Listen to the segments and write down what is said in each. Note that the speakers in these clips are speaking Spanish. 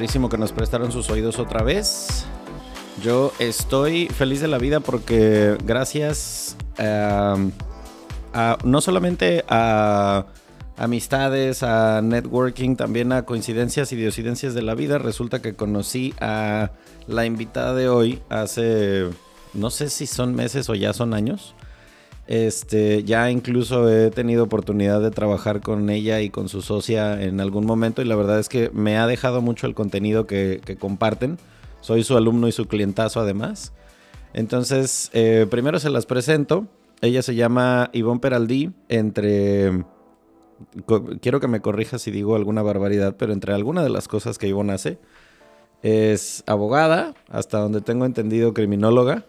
Padrísimo que nos prestaron sus oídos otra vez. Yo estoy feliz de la vida porque gracias a, no solamente a amistades, a networking, también a coincidencias y diosidencias de la vida, resulta que conocí a la invitada de hoy hace, no sé si son meses o ya son años. Este, ya incluso he tenido oportunidad de trabajar con ella y con su socia en algún momento y la verdad es que me ha dejado mucho el contenido que, comparten. Soy su alumno y su clientazo además. Entonces, eh, primero se las presento. Ella se llama Ivonne Peraldí. Entre... Quiero que me corrijas si digo alguna barbaridad, pero entre alguna de las cosas que Ivonne hace, es abogada, hasta donde tengo entendido criminóloga.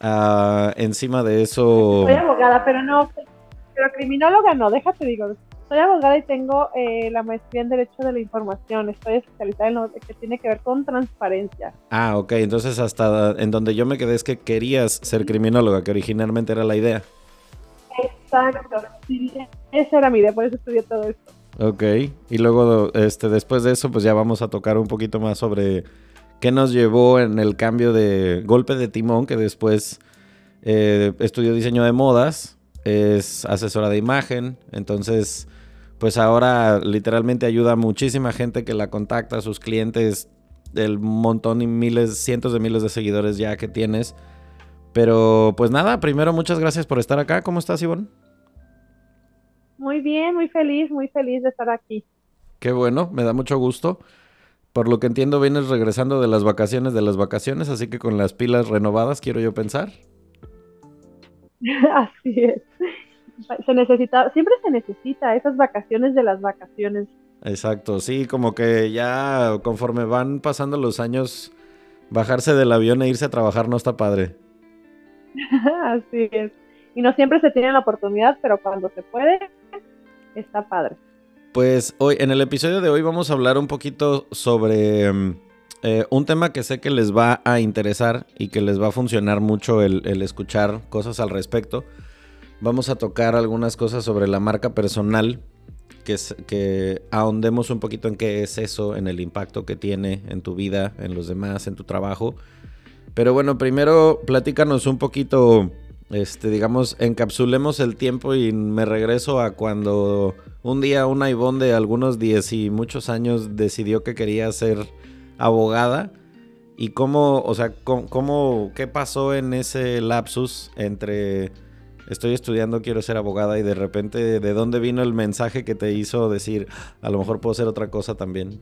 Ah, encima de eso... Soy abogada, pero no, pero criminóloga no, déjate digo. Soy abogada y tengo eh, la maestría en Derecho de la Información. Estoy especializada en lo que tiene que ver con transparencia. Ah, ok. Entonces hasta en donde yo me quedé es que querías ser criminóloga, que originalmente era la idea. Exacto. sí, esa era mi idea, por eso estudié todo esto. Ok. Y luego, este, después de eso, pues ya vamos a tocar un poquito más sobre qué nos llevó en el cambio de golpe de timón, que después eh, estudió diseño de modas, es asesora de imagen, entonces, pues ahora literalmente ayuda a muchísima gente que la contacta, a sus clientes, el montón y miles, cientos de miles de seguidores ya que tienes. Pero pues nada, primero muchas gracias por estar acá. ¿Cómo estás, Ivonne? Muy bien, muy feliz, muy feliz de estar aquí. Qué bueno, me da mucho gusto. Por lo que entiendo, vienes regresando de las vacaciones de las vacaciones, así que con las pilas renovadas, quiero yo pensar. Así es. Se necesita, siempre se necesita esas vacaciones de las vacaciones. Exacto, sí, como que ya conforme van pasando los años, bajarse del avión e irse a trabajar no está padre. Así es. Y no siempre se tiene la oportunidad, pero cuando se puede, está padre. Pues hoy, en el episodio de hoy vamos a hablar un poquito sobre mm, eh, un tema que sé que les va a interesar y que les va a funcionar mucho el, escuchar cosas al respecto. Vamos a tocar algunas cosas sobre la marca personal, que, que ahondemos un poquito en qué es eso, en el impacto que tiene en tu vida, en los demás, en tu trabajo. Pero bueno, primero platícanos un poquito, este, digamos, encapsulemos el tiempo y me regreso a cuando un día una Ivonne de algunos 10 y muchos años decidió que quería ser abogada. Y cómo, o sea, cómo, cómo- qué pasó en ese lapsus entre estoy estudiando, quiero ser abogada y de repente, ¿de dónde vino el mensaje que te hizo decir, a lo mejor puedo ser otra cosa también?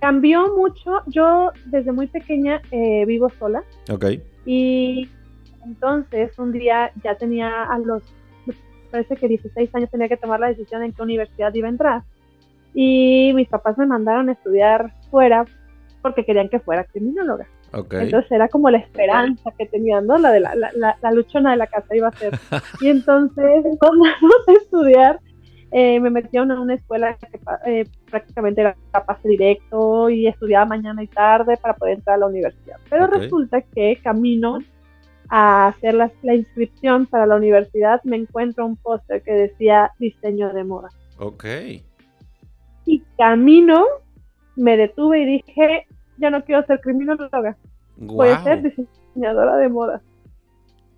Cambió mucho. Yo desde muy pequeña eh, vivo sola Ok, y entonces un día ya tenía a los, parece que 16 años tenía que tomar la decisión en qué universidad iba a entrar. Y mis papás me mandaron a estudiar fuera porque querían que fuera criminóloga. ok. Entonces era como la esperanza que tenían, ¿no? La de la, la, la, la luchona de la casa iba a ser. Y entonces empezamos a estudiar eh, me metieron en una escuela que eh, prácticamente era pase directo y estudiaba mañana y tarde para poder entrar a la universidad. Pero resulta que camino a hacer la, inscripción para la universidad me encuentro un póster que decía diseño de moda. Ok. Y camino, me detuve y dije, ya no quiero ser criminóloga, voy a ser diseñadora de moda.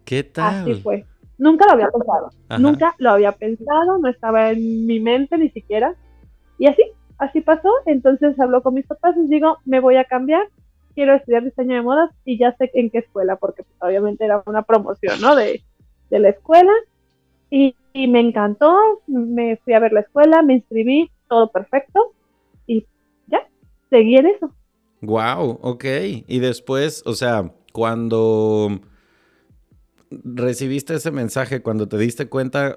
¿Qué tal? Así fue. Nunca lo había pensado, nunca lo había pensado, no estaba en mi mente ni siquiera. Y así, así pasó. Entonces habló con mis papás y digo, me voy a cambiar, quiero estudiar diseño de modas y ya sé en qué escuela, porque pues, obviamente era una promoción, ¿no? De, la escuela. Y, y, me encantó, me fui a ver la escuela, me inscribí, todo perfecto. Y ya, seguí en eso. Wow, ok. Y después, o sea, cuando recibiste ese mensaje, cuando te diste cuenta,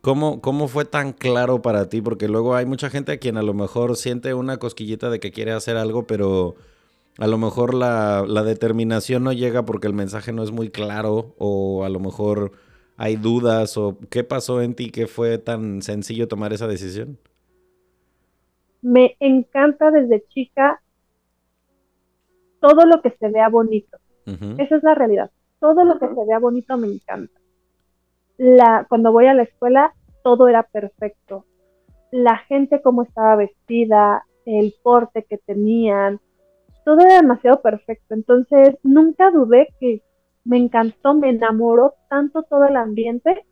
¿cómo, ¿cómo fue tan claro para ti? Porque luego hay mucha gente a quien a lo mejor siente una cosquillita de que quiere hacer algo, pero a lo mejor la, la determinación no llega porque el mensaje no es muy claro o a lo mejor hay dudas o qué pasó en ti que fue tan sencillo tomar esa decisión. Me encanta desde chica todo lo que se vea bonito. Esa es la realidad todo lo que se vea bonito me encanta. La, cuando voy a la escuela, todo era perfecto. La gente como estaba vestida, el porte que tenían, todo era demasiado perfecto. Entonces, nunca dudé que me encantó, me enamoró tanto todo el ambiente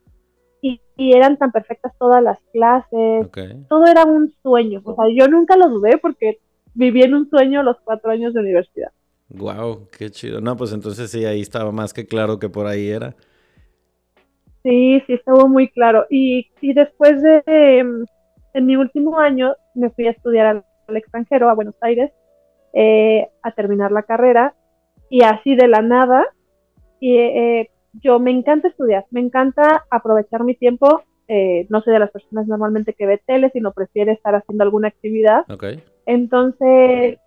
y, eran tan perfectas todas las clases. Todo era un sueño. O sea, yo nunca lo dudé porque viví en un sueño los cuatro años de universidad. Wow, qué chido. No, pues entonces sí, ahí estaba más que claro que por ahí era. Sí, sí, estuvo muy claro. Y, y después de, em, en mi último año, me fui a estudiar al, extranjero, a Buenos Aires, eh, a terminar la carrera. Y así de la nada, y, eh, yo me encanta estudiar, me encanta aprovechar mi tiempo. Eh, no soy de las personas normalmente que ve tele, sino prefiere estar haciendo alguna actividad. Okay. Entonces,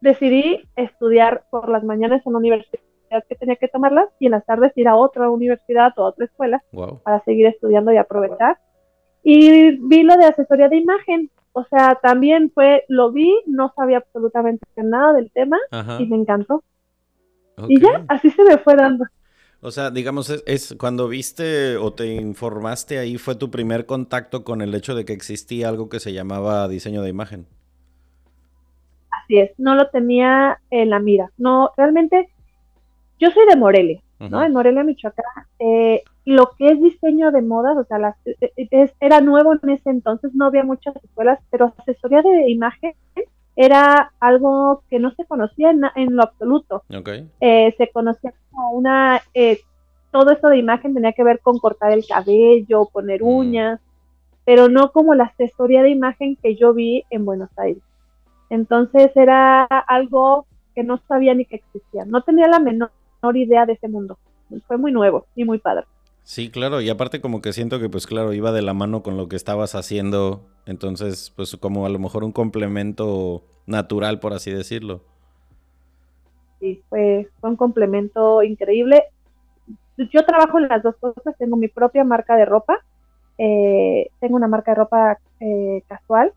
decidí estudiar por las mañanas en una universidad que tenía que tomarlas y en las tardes ir a otra universidad o a otra escuela para seguir estudiando y aprovechar. Y vi lo de asesoría de imagen, o sea, también fue, lo vi, no sabía absolutamente nada del tema y me encantó. Y ya, así se me fue dando. O sea, digamos, es, es, cuando viste o te informaste ahí, fue tu primer contacto con el hecho de que existía algo que se llamaba diseño de imagen es, no lo tenía en la mira. No, realmente, yo soy de Morelia, ¿no? En Morelia, Michoacán. Eh, lo que es diseño de modas, o sea, eh, eh, era nuevo en ese entonces, no había muchas escuelas, pero asesoría de imagen era algo que no se conocía en, lo absoluto. se conocía como una, todo esto de imagen tenía que ver con cortar el cabello, poner mm. uñas, pero no como la asesoría de imagen que yo vi en Buenos Aires. Entonces era algo que no sabía ni que existía. No tenía la menor idea de ese mundo. Fue muy nuevo y muy padre. Sí, claro, y aparte como que siento que pues claro, iba de la mano con lo que estabas haciendo, entonces pues como a lo mejor un complemento natural, por así decirlo. Sí, fue, un complemento increíble. Yo trabajo en las dos cosas, tengo mi propia marca de ropa, eh, tengo una marca de ropa eh, casual,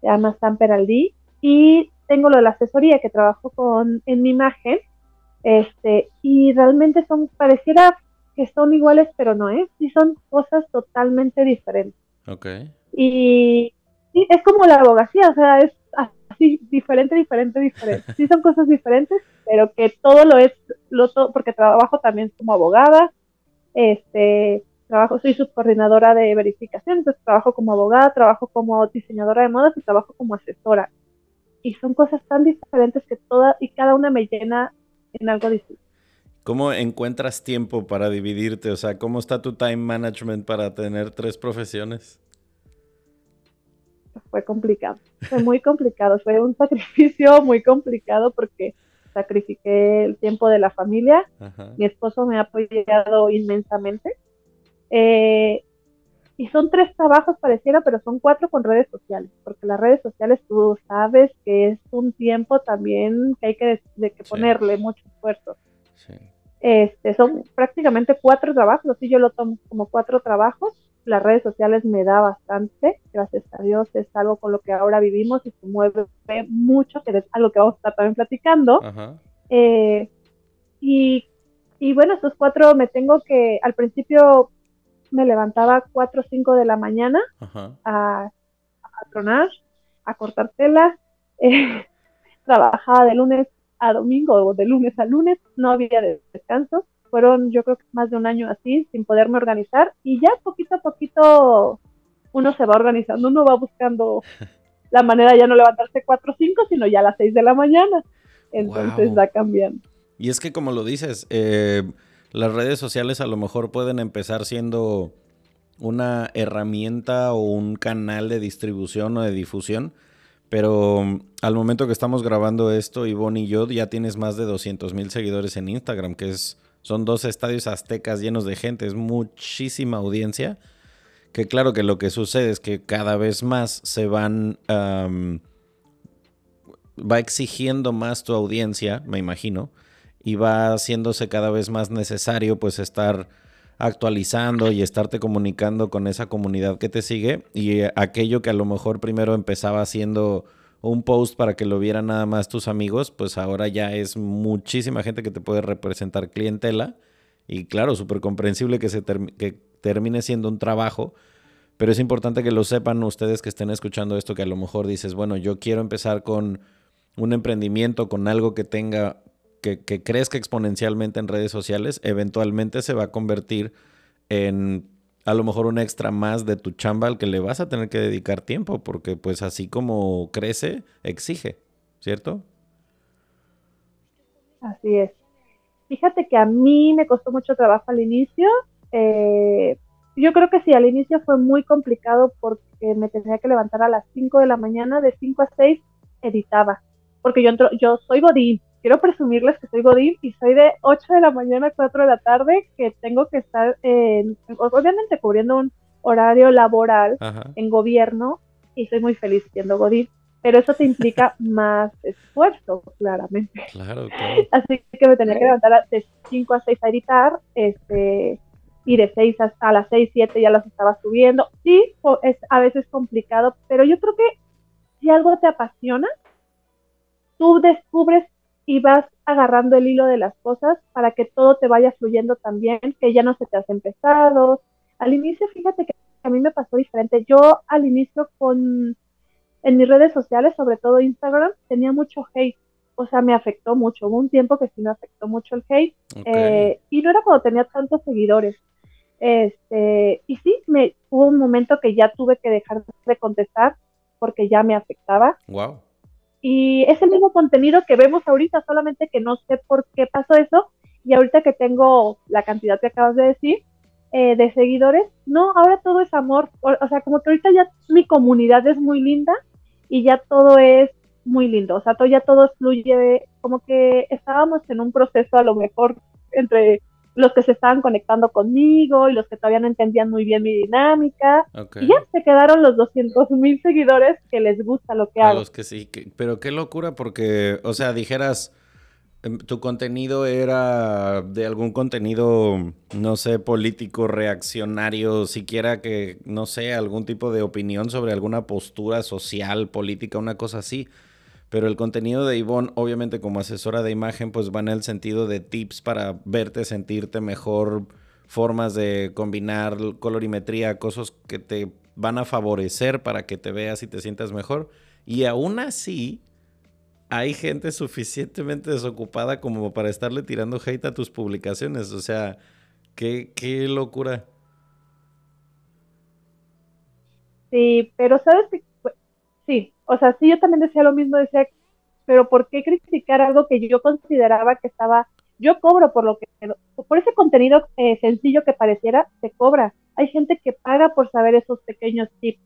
se llama Stamper Aldi, y tengo lo de la asesoría que trabajo con en mi imagen, este, y realmente son, pareciera que son iguales, pero no es, sí son cosas totalmente diferentes. Ok. Y es como la abogacía, o sea, es así, diferente, diferente, diferente. Sí son cosas diferentes, pero que todo lo es, lo porque trabajo también como abogada, este, trabajo, soy subcoordinadora de verificación, entonces trabajo como abogada, trabajo como diseñadora de modas y trabajo como asesora y son cosas tan diferentes que toda y cada una me llena en algo distinto. ¿Cómo encuentras tiempo para dividirte? O sea, ¿cómo está tu time management para tener tres profesiones? Fue complicado, fue muy complicado, fue un sacrificio muy complicado porque sacrifiqué el tiempo de la familia, mi esposo me ha apoyado inmensamente, eh, y son tres trabajos pareciera, pero son cuatro con redes sociales, porque las redes sociales tú sabes que es un tiempo también que hay que, de, que ponerle mucho esfuerzo. Este, son prácticamente cuatro trabajos, así yo lo tomo como cuatro trabajos, las redes sociales me da bastante, gracias a Dios, es algo con lo que ahora vivimos y se mueve mucho, que es algo que vamos a estar también platicando. Eh, y, y, bueno, estos cuatro me tengo que, al principio me levantaba a 4 o 5 de la mañana a, a tronar, a cortar telas, eh, trabajaba de lunes a domingo o de lunes a lunes, no había descanso. Fueron yo creo que más de un año así, sin poderme organizar y ya poquito a poquito uno se va organizando, uno va buscando la manera de ya no levantarse 4 o 5, sino ya a las 6 de la mañana. Entonces va cambiando. Y es que como lo dices, eh, las redes sociales a lo mejor pueden empezar siendo una herramienta o un canal de distribución o de difusión, pero mm, al momento que estamos grabando esto, Ivonne y yo, ya tienes más de 200 mil seguidores en Instagram, que es, son dos estadios aztecas llenos de gente, es muchísima audiencia. Que claro que lo que sucede es que cada vez más se van... va exigiendo más tu audiencia, me imagino, y va haciéndose cada vez más necesario pues estar actualizando y estarte comunicando con esa comunidad que te sigue y eh, aquello que a lo mejor primero empezaba haciendo un post para que lo vieran nada más tus amigos, pues ahora ya es muchísima gente que te puede representar clientela y claro, súper comprensible que, se que termine siendo un trabajo, pero es importante que lo sepan ustedes que estén escuchando esto, que a lo mejor dices, bueno, yo quiero empezar con un emprendimiento, con algo que tenga que, crezca exponencialmente en redes sociales, eventualmente se va a convertir en a lo mejor un extra más de tu chamba al que le vas a tener que dedicar tiempo, porque pues así como crece, exige, ¿cierto? Así es. Fíjate que a mí me costó mucho trabajo al inicio. Eh, yo creo que sí, al inicio fue muy complicado porque me tenía que levantar a las 5 de la mañana, de 5 a 6 editaba, porque yo, entro, yo soy godín, quiero presumirles que soy Godín y soy de 8 de la mañana a 4 de la tarde, que tengo que estar, obviamente, cubriendo un horario laboral en gobierno y soy muy feliz siendo Godín. Pero eso te implica más esfuerzo, claramente. Claro, claro. Así que me tenía que levantar de 5 a 6 a editar, este, y de 6 a las 6, 7 ya las estaba subiendo. Sí, es a veces complicado, pero yo creo que si algo te apasiona, tú descubres y vas agarrando el hilo de las cosas para que todo te vaya fluyendo también, que ya no se te hacen pesados. Al inicio, fíjate que a mí me pasó diferente. Yo al inicio con en mis redes sociales, sobre todo Instagram, tenía mucho hate. O sea, me afectó mucho. Hubo un tiempo que sí me afectó mucho el hate. Eh, y no era cuando tenía tantos seguidores. Este, y sí, me, hubo un momento que ya tuve que dejar de contestar porque ya me afectaba. Wow. Y es el mismo contenido que vemos ahorita, solamente que no sé por qué pasó eso. Y ahorita que tengo la cantidad que acabas de decir eh, de seguidores, no, ahora todo es amor. O, sea, como que ahorita ya mi comunidad es muy linda y ya todo es muy lindo. O sea, todo, ya todo fluye, como que estábamos en un proceso a lo mejor entre los que se estaban conectando conmigo y los que todavía no entendían muy bien mi dinámica. Y ya se quedaron los 200 mil seguidores que les gusta lo que hago. A los que sí, pero qué locura porque, o sea, dijeras, em, tu contenido era de algún contenido, no sé, político, reaccionario, siquiera que, no sé, algún tipo de opinión sobre alguna postura social, política, una cosa así. Pero el contenido de Ivonne, obviamente como asesora de imagen, pues va en el sentido de tips para verte, sentirte mejor, formas de combinar colorimetría, cosas que te van a favorecer para que te veas y te sientas mejor. Y aún así, hay gente suficientemente desocupada como para estarle tirando hate a tus publicaciones. O sea, qué, qué locura. Sí, pero sabes que sí, o sea, sí, yo también decía lo mismo, decía, pero ¿por qué criticar algo que yo consideraba que estaba, yo cobro por lo que, por ese contenido eh, sencillo que pareciera, se cobra. Hay gente que paga por saber esos pequeños tips.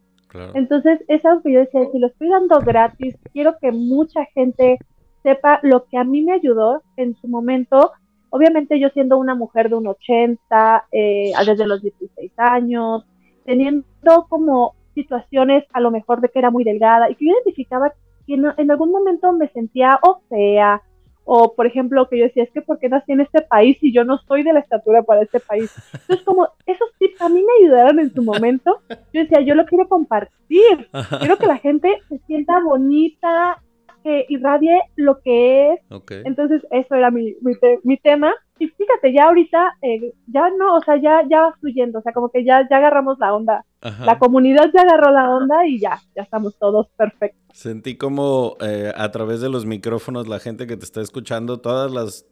Entonces, es algo que yo decía, si lo estoy dando gratis, quiero que mucha gente sepa lo que a mí me ayudó en su momento. Obviamente yo siendo una mujer de un 80, eh, desde los 16 años, teniendo como situaciones a lo mejor de que era muy delgada y que yo identificaba que en, algún momento me sentía o fea o por ejemplo que yo decía es que por qué nací en este país y yo no soy de la estatura para este país entonces como esos tips a mí me ayudaron en su momento, yo decía, yo lo quiero compartir, quiero que la gente se sienta bonita, que irradie lo que es. Entonces, eso era mi, mi, tema. Y fíjate, ya ahorita, eh, ya no, o sea, ya, ya fluyendo, o sea, como que ya, ya agarramos la onda. La comunidad ya agarró la onda y ya, ya estamos todos perfectos. Sentí como eh, a través de los micrófonos la gente que te está escuchando, todas las,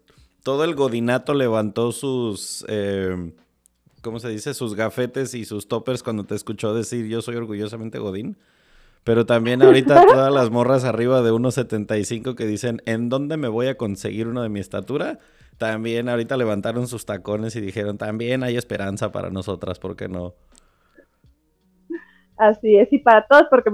todo el godinato levantó sus, eh, ¿cómo se dice? Sus gafetes y sus toppers cuando te escuchó decir yo soy orgullosamente godín. Pero también ahorita todas las morras arriba de 1.75 que dicen, ¿en dónde me voy a conseguir uno de mi estatura? También ahorita levantaron sus tacones y dijeron, también hay esperanza para nosotras, ¿por qué no? Así es, y para todos, porque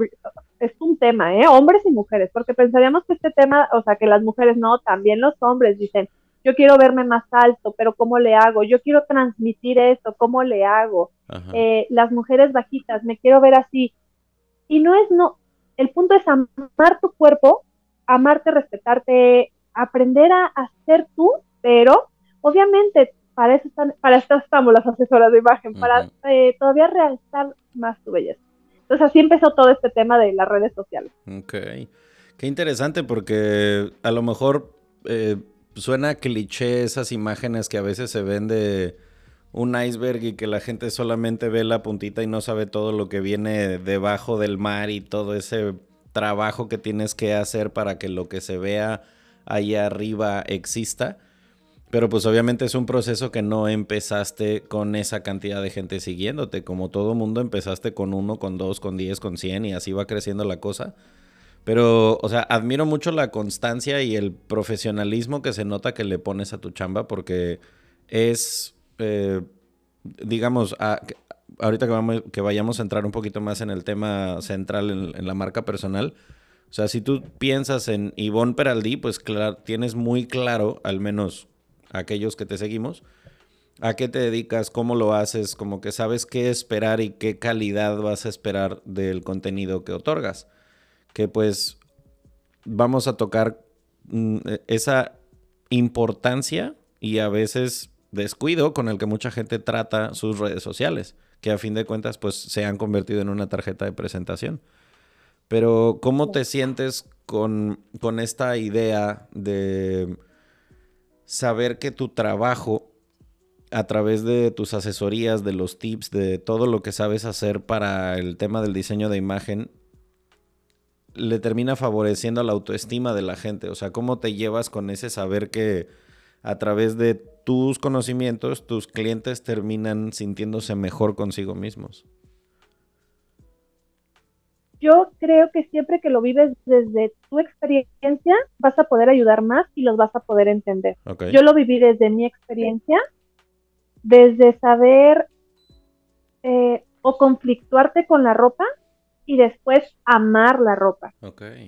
es un tema, ¿eh? Hombres y mujeres, porque pensaríamos que este tema, o sea, que las mujeres no, también los hombres dicen, yo quiero verme más alto, pero ¿cómo le hago? Yo quiero transmitir esto, ¿cómo le hago? Eh, las mujeres bajitas, me quiero ver así, y no es no, el punto es amar tu cuerpo, amarte, respetarte, aprender a, hacer tú, pero obviamente para eso, están, para estamos las asesoras de imagen, para eh, todavía realzar más tu belleza. Entonces así empezó todo este tema de las redes sociales. Ok. Qué interesante porque a lo mejor eh, suena cliché esas imágenes que a veces se ven de un iceberg y que la gente solamente ve la puntita y no sabe todo lo que viene debajo del mar y todo ese trabajo que tienes que hacer para que lo que se vea ahí arriba exista. Pero pues obviamente es un proceso que no empezaste con esa cantidad de gente siguiéndote. Como todo mundo empezaste con uno, con dos, con diez, con cien y así va creciendo la cosa. Pero, o sea, admiro mucho la constancia y el profesionalismo que se nota que le pones a tu chamba porque es eh, digamos, ahorita que, vamos, que vayamos a entrar un poquito más en el tema central en, la marca personal, o sea, si tú piensas en Ivonne Peraldi, pues tienes muy claro, al menos aquellos que te seguimos, a qué te dedicas, cómo lo haces, como que sabes qué esperar y qué calidad vas a esperar del contenido que otorgas. Que pues vamos a tocar mm, esa importancia y a veces descuido con el que mucha gente trata sus redes sociales, que a fin de cuentas pues se han convertido en una tarjeta de presentación. Pero ¿cómo te sientes con, con esta idea de saber que tu trabajo a través de tus asesorías, de los tips, de todo lo que sabes hacer para el tema del diseño de imagen, le termina favoreciendo la autoestima de la gente. O sea, ¿cómo te llevas con ese saber que a través de tus conocimientos, tus clientes terminan sintiéndose mejor consigo mismos. Yo creo que siempre que lo vives desde tu experiencia, vas a poder ayudar más y los vas a poder entender. Yo lo viví desde mi experiencia, desde saber eh, o conflictuarte con la ropa y después amar la ropa,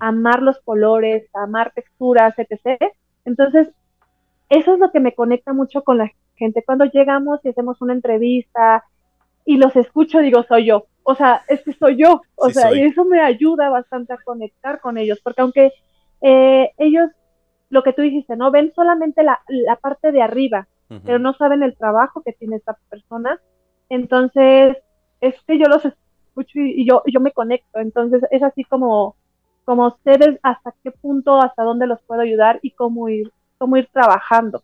amar los colores, amar texturas, etc. Entonces, eso es lo que me conecta mucho con la gente. Cuando llegamos y hacemos una entrevista y los escucho, digo, soy yo. O sea, es que soy yo. O sea, y eso me ayuda bastante a conectar con ellos, porque aunque eh, ellos, lo que tú dijiste, ¿no? Ven solamente la, parte de arriba, pero no saben el trabajo que tiene esta persona. Entonces, es que yo los escucho y, yo, yo me conecto. Entonces, es así como, como sé hasta qué punto, hasta dónde los puedo ayudar y cómo ir cómo ir trabajando.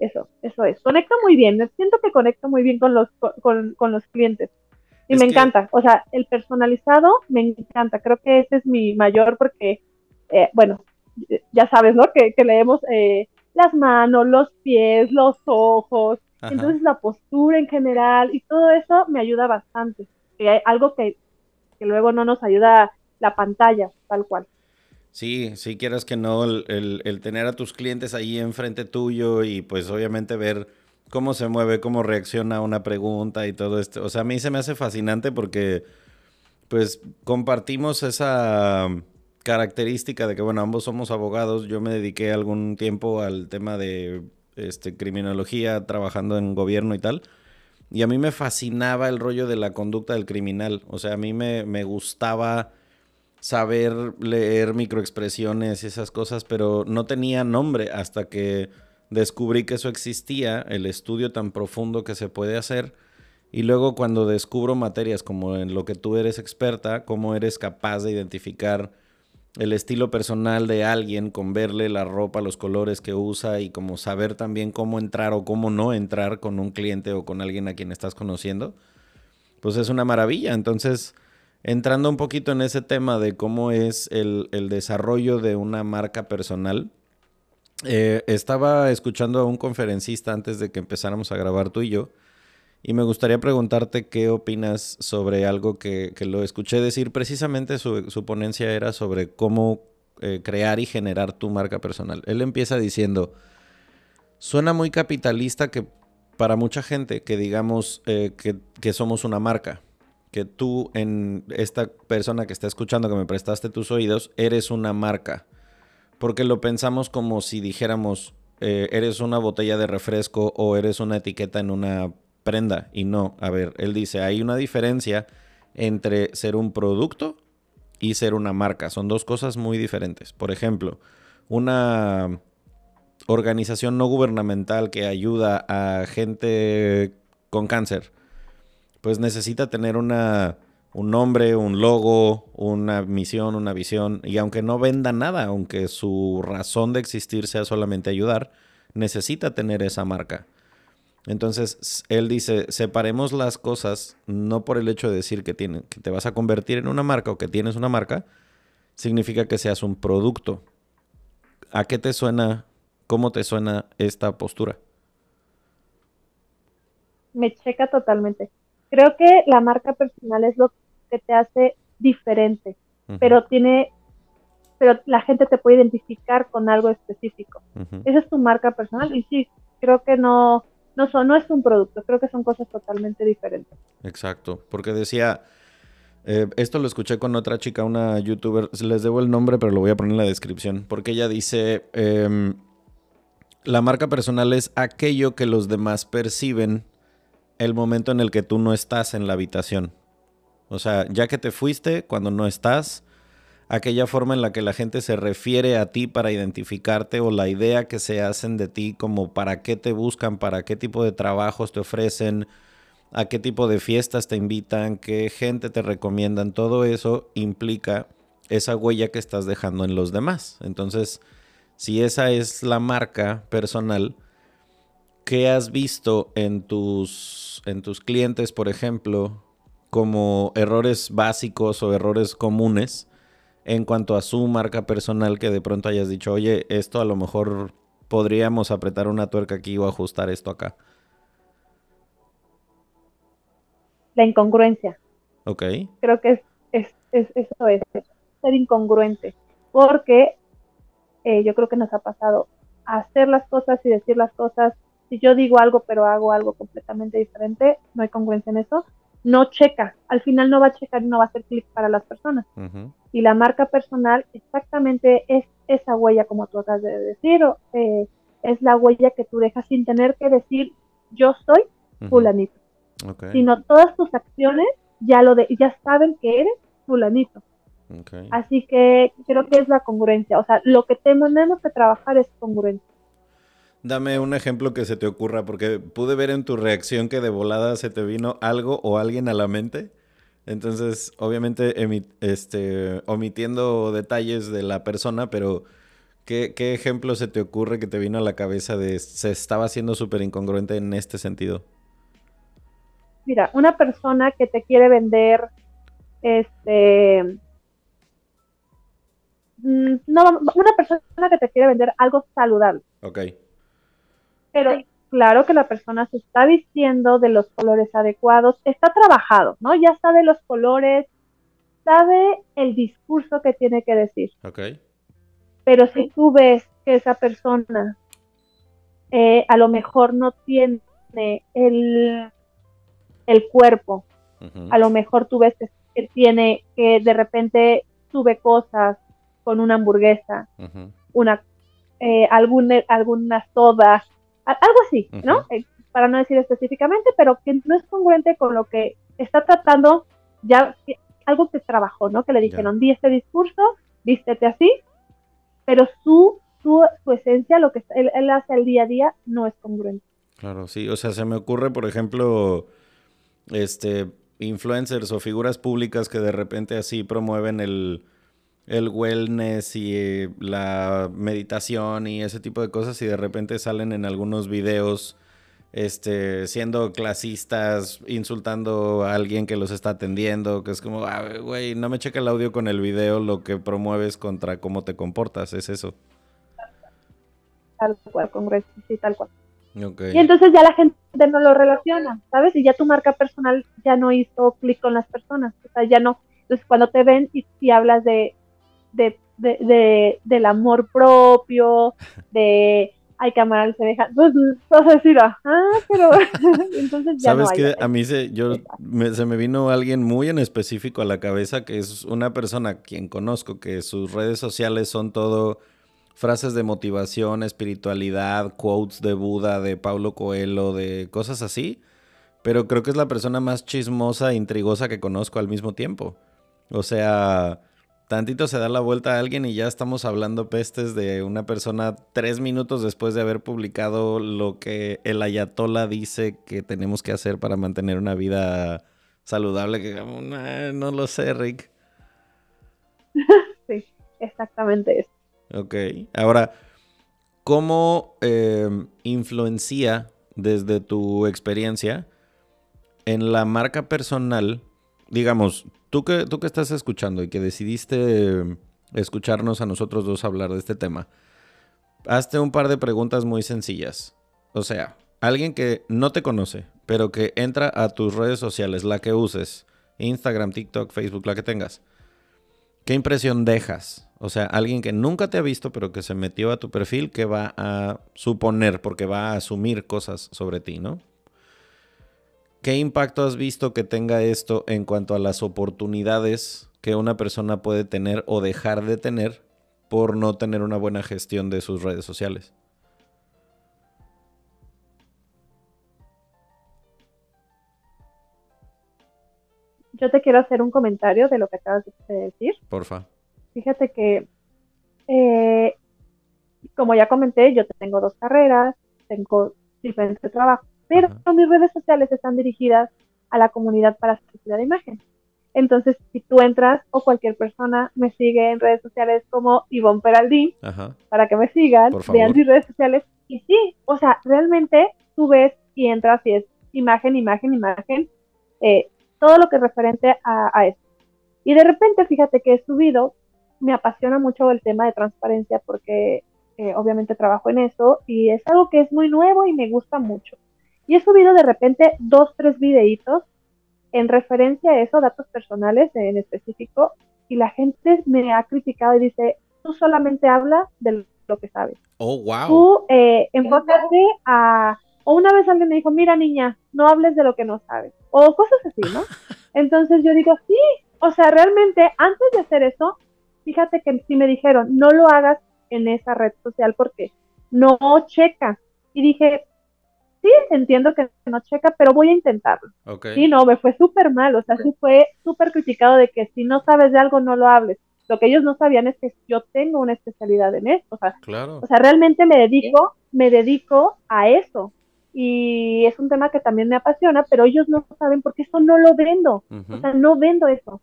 Eso, eso es. Conecta muy bien. Siento que conecta muy bien con los, con, con los clientes. Y me encanta. O sea, el personalizado me encanta. Creo que ese es mi mayor porque, eh, bueno, ya sabes, ¿no? Que, que leemos eh, las manos, los pies, los ojos. Entonces la postura en general y todo eso me ayuda bastante. Que hay algo que, que luego no nos ayuda la pantalla, tal cual. Sí, si quieras que no, el, tener a tus clientes ahí enfrente tuyo y pues obviamente ver cómo se mueve, cómo reacciona a una pregunta y todo esto. O sea, a mí se me hace fascinante porque pues compartimos esa característica de que, bueno, ambos somos abogados. Yo me dediqué algún tiempo al tema de este, criminología, trabajando en gobierno y tal. Y a mí me fascinaba el rollo de la conducta del criminal. O sea, a mí me, me gustaba saber leer microexpresiones y esas cosas, pero no tenía nombre hasta que descubrí que eso existía, el estudio tan profundo que se puede hacer. Y luego cuando descubro materias como en lo que tú eres experta, cómo eres capaz de identificar el estilo personal de alguien con verle la ropa, los colores que usa y como saber también cómo entrar o cómo no entrar con un cliente o con alguien a quien estás conociendo, pues es una maravilla. Entonces, entrando un poquito en ese tema de cómo es el, desarrollo de una marca personal, eh, estaba escuchando a un conferencista antes de que empezáramos a grabar tú y yo, y me gustaría preguntarte qué opinas sobre algo que, lo escuché decir. Precisamente su, ponencia era sobre cómo eh, crear y generar tu marca personal. Él empieza diciendo, suena muy capitalista que para mucha gente que digamos eh, que, que somos una marca, que tú en esta persona que está escuchando, que me prestaste tus oídos, eres una marca. Porque lo pensamos como si dijéramos, eh, eres una botella de refresco o eres una etiqueta en una prenda. Y no, a ver, él dice, hay una diferencia entre ser un producto y ser una marca. Son dos cosas muy diferentes. Por ejemplo, una organización no gubernamental que ayuda a gente con cáncer, pues necesita tener una, un nombre, un logo, una misión, una visión. Y aunque no venda nada, aunque su razón de existir sea solamente ayudar, necesita tener esa marca. Entonces, él dice, separemos las cosas no por el hecho de decir que, que te vas a convertir en una marca o que tienes una marca, significa que seas un producto. ¿A qué te suena, cómo te suena esta postura? Me checa totalmente. Creo que la marca personal es lo que te hace diferente, pero tiene, pero la gente te puede identificar con algo específico. Esa es tu marca personal y sí, creo que no, no, son, no es un producto, creo que son cosas totalmente diferentes. Exacto, porque decía, eh, esto lo escuché con otra chica, una youtuber, les debo el nombre, pero lo voy a poner en la descripción, porque ella dice, em, la marca personal es aquello que los demás perciben el momento en el que tú no estás en la habitación. O sea, ya que te fuiste, cuando no estás, aquella forma en la que la gente se refiere a ti para identificarte o la idea que se hacen de ti como para qué te buscan, para qué tipo de trabajos te ofrecen, a qué tipo de fiestas te invitan, qué gente te recomiendan, todo eso implica esa huella que estás dejando en los demás. Entonces, si esa es la marca personal, ¿qué has visto en tus, en tus clientes, por ejemplo, como errores básicos o errores comunes? en cuanto a su marca personal que de pronto hayas dicho, oye, esto a lo mejor podríamos apretar una tuerca aquí o ajustar esto acá? La incongruencia. Ok. Creo que es, es, eso es, ser incongruente, porque eh, yo creo que nos ha pasado hacer las cosas y decir las cosas. Si yo digo algo pero hago algo completamente diferente, no hay congruencia en eso, no checa, al final no va a checar y no va a hacer clic para las personas. Y la marca personal exactamente es esa huella, como tú acabas de decir, eh, es la huella que tú dejas sin tener que decir yo soy fulanito, sino todas tus acciones ya lo de, ya saben que eres fulanito. Así que creo que es la congruencia, o sea, lo que tenemos que trabajar es congruencia. Dame un ejemplo que se te ocurra, porque pude ver en tu reacción que de volada se te vino algo o alguien a la mente. Entonces, obviamente, este, omitiendo detalles de la persona, pero ¿qué, ejemplo se te ocurre que te vino a la cabeza de se estaba siendo súper incongruente en este sentido? Mira, una persona que te quiere vender, este, mm, no, una persona que te quiere vender algo saludable. Ok pero claro que la persona se está vistiendo de los colores adecuados, está trabajado, ¿no? Ya sabe los colores, sabe el discurso que tiene que decir. Ok. Pero si tú ves que esa persona eh, a lo mejor no tiene el, el cuerpo, a lo mejor tú ves que, tiene, que de repente sube cosas con una hamburguesa, una eh, alguna, alguna soda, algo así, ¿no? Eh, para no decir específicamente, pero que no es congruente con lo que está tratando ya, algo que trabajó, ¿no? Que le dijeron, di este discurso, vístete así, pero su, su, su esencia, lo que él, él hace el día a día, no es congruente. Claro, sí, o sea, se me ocurre, por ejemplo, este, influencers o figuras públicas que de repente así promueven el, el wellness y eh, la meditación y ese tipo de cosas y de repente salen en algunos videos este, siendo clasistas, insultando a alguien que los está atendiendo, que es como, ah, güey, no me checa el audio con el video, lo que promueves contra cómo te comportas, es eso. Tal cual, Congreso, sí, tal cual. Y entonces ya la gente no lo relaciona, ¿sabes? Y ya tu marca personal ya no hizo clic con las personas, o sea, ya no. Entonces cuando te ven y, y hablas de, de, de, de, del amor propio, de hay que amar al semeja. Pues vas a decir, ah, pero entonces ya ¿Sabes qué? A mí se, yo, se me vino alguien muy en específico a la cabeza que es una persona quien conozco que sus redes sociales son todo frases de motivación, espiritualidad, quotes de Buda, de Paulo Coelho, de cosas así. Pero creo que es la persona más chismosa e intrigosa que conozco al mismo tiempo. O sea, tantito se da la vuelta a alguien y ya estamos hablando pestes de una persona tres minutos después de haber publicado lo que el ayatola dice que tenemos que hacer para mantener una vida saludable. Que no lo sé, Rick. sí, exactamente eso. Ok, ahora, ¿cómo eh, influencia desde tu experiencia en la marca personal? Digamos, tú que, tú estás escuchando y que decidiste escucharnos a nosotros dos hablar de este tema, hazte un par de preguntas muy sencillas. O sea, alguien que no te conoce, pero que entra a tus redes sociales, la que uses, Instagram, TikTok, Facebook, la que tengas. ¿Qué impresión dejas? O sea, alguien que nunca te ha visto, pero que se metió a tu perfil, que va a suponer, porque va a asumir cosas sobre ti, ¿no? ¿Qué impacto has visto que tenga esto en cuanto a las oportunidades que una persona puede tener o dejar de tener por no tener una buena gestión de sus redes sociales? Yo te quiero hacer un comentario de lo que acabas de decir. Porfa. Fíjate que, eh, como ya comenté, yo tengo dos carreras, tengo diferentes trabajos, pero mis redes sociales están dirigidas a la comunidad para de imagen. Entonces, si tú entras o cualquier persona me sigue en redes sociales como Ivonne Peraldi, para que me sigan, vean mis redes sociales. Y sí, o sea, realmente tú ves y entras y es imagen, imagen, imagen, eh, todo lo que es referente a, a eso. Y de repente, fíjate que he subido me apasiona mucho el tema de transparencia porque eh, obviamente trabajo en eso y es algo que es muy nuevo y me gusta mucho. Y he subido de repente dos, tres videitos en referencia a eso, datos personales en específico, y la gente me ha criticado y dice, tú solamente hablas de lo que sabes. Oh, wow. Tú eh, enfócate a... O una vez alguien me dijo, mira niña, no hables de lo que no sabes. O cosas así, ¿no? Entonces yo digo, sí, o sea, realmente antes de hacer eso, fíjate que si me dijeron, no lo hagas en esa red social porque no checa. Y dije, sí, entiendo que no checa, pero voy a intentarlo. Y no, me fue súper mal, o sea, sí fue súper criticado de que si no sabes de algo, no lo hables. Lo que ellos no sabían es que yo tengo una especialidad en esto, o sea, o sea realmente me dedico, me dedico a eso. Y es un tema que también me apasiona, pero ellos no saben porque eso no lo vendo. O sea, no vendo eso.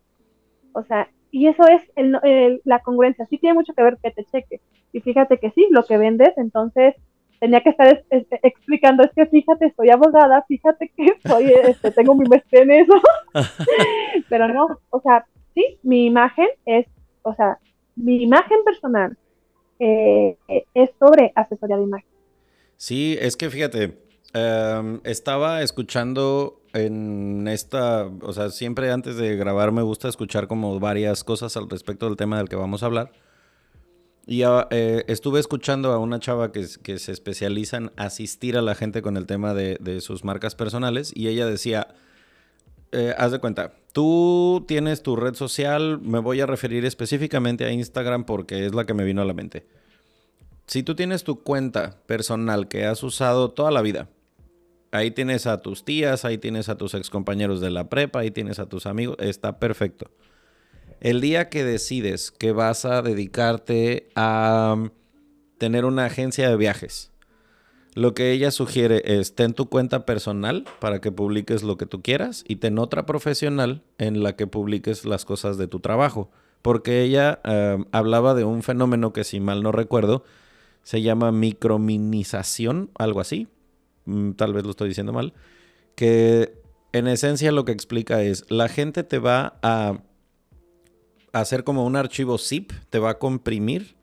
O sea, y eso es el, la congruencia. Sí tiene mucho que ver que te cheque. Y fíjate que sí, lo que vendes, entonces tenía que estar explicando, es que fíjate, soy abogada, fíjate que soy, este, tengo mi maestría en eso. Pero no, o sea, sí, mi imagen es, o sea, mi imagen personal eh, es sobre asesoría de imagen. Sí, es que fíjate, em, estaba escuchando en esta, o sea, siempre antes de grabar me gusta escuchar como varias cosas al respecto del tema del que vamos a hablar. Y ah, eh, estuve escuchando a una chava que, se especializa en asistir a la gente con el tema de, de sus marcas personales y ella decía, eh, haz de cuenta, tú tienes tu red social, me voy a referir específicamente a Instagram porque es la que me vino a la mente. Si tú tienes tu cuenta personal que has usado toda la vida, Ahí tienes a tus tías, ahí tienes a tus excompañeros de la prepa, ahí tienes a tus amigos, está perfecto. El día que decides que vas a dedicarte a tener una agencia de viajes Lo que ella sugiere es ten tu cuenta personal para que publiques lo que tú quieras y ten otra profesional en la que publiques las cosas de tu trabajo. Porque ella eh, hablaba de un fenómeno que si mal no recuerdo se llama microminización, algo así. Mm, tal vez lo estoy diciendo mal. Que en esencia lo que explica es la gente te va a hacer como un archivo zip, te va a comprimir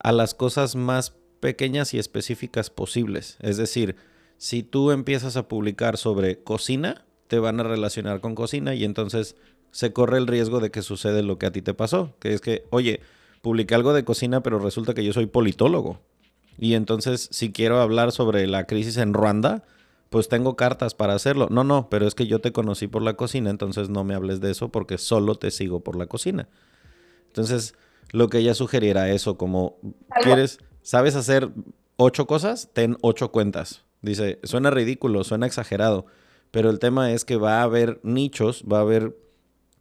a las cosas más pequeñas y específicas posibles. Es decir, si tú empiezas a publicar sobre cocina, te van a relacionar con cocina y entonces se corre el riesgo de que sucede lo que a ti te pasó, que es que, oye, publiqué algo de cocina, pero resulta que yo soy politólogo. Y entonces, si quiero hablar sobre la crisis en Ruanda, pues tengo cartas para hacerlo. No, no, pero es que yo te conocí por la cocina, entonces no me hables de eso porque solo te sigo por la cocina. Entonces, lo que ella sugeriera eso, como quieres, ¿sabes hacer ocho cosas? Ten ocho cuentas. Dice, suena ridículo, suena exagerado, pero el tema es que va a haber nichos, va a haber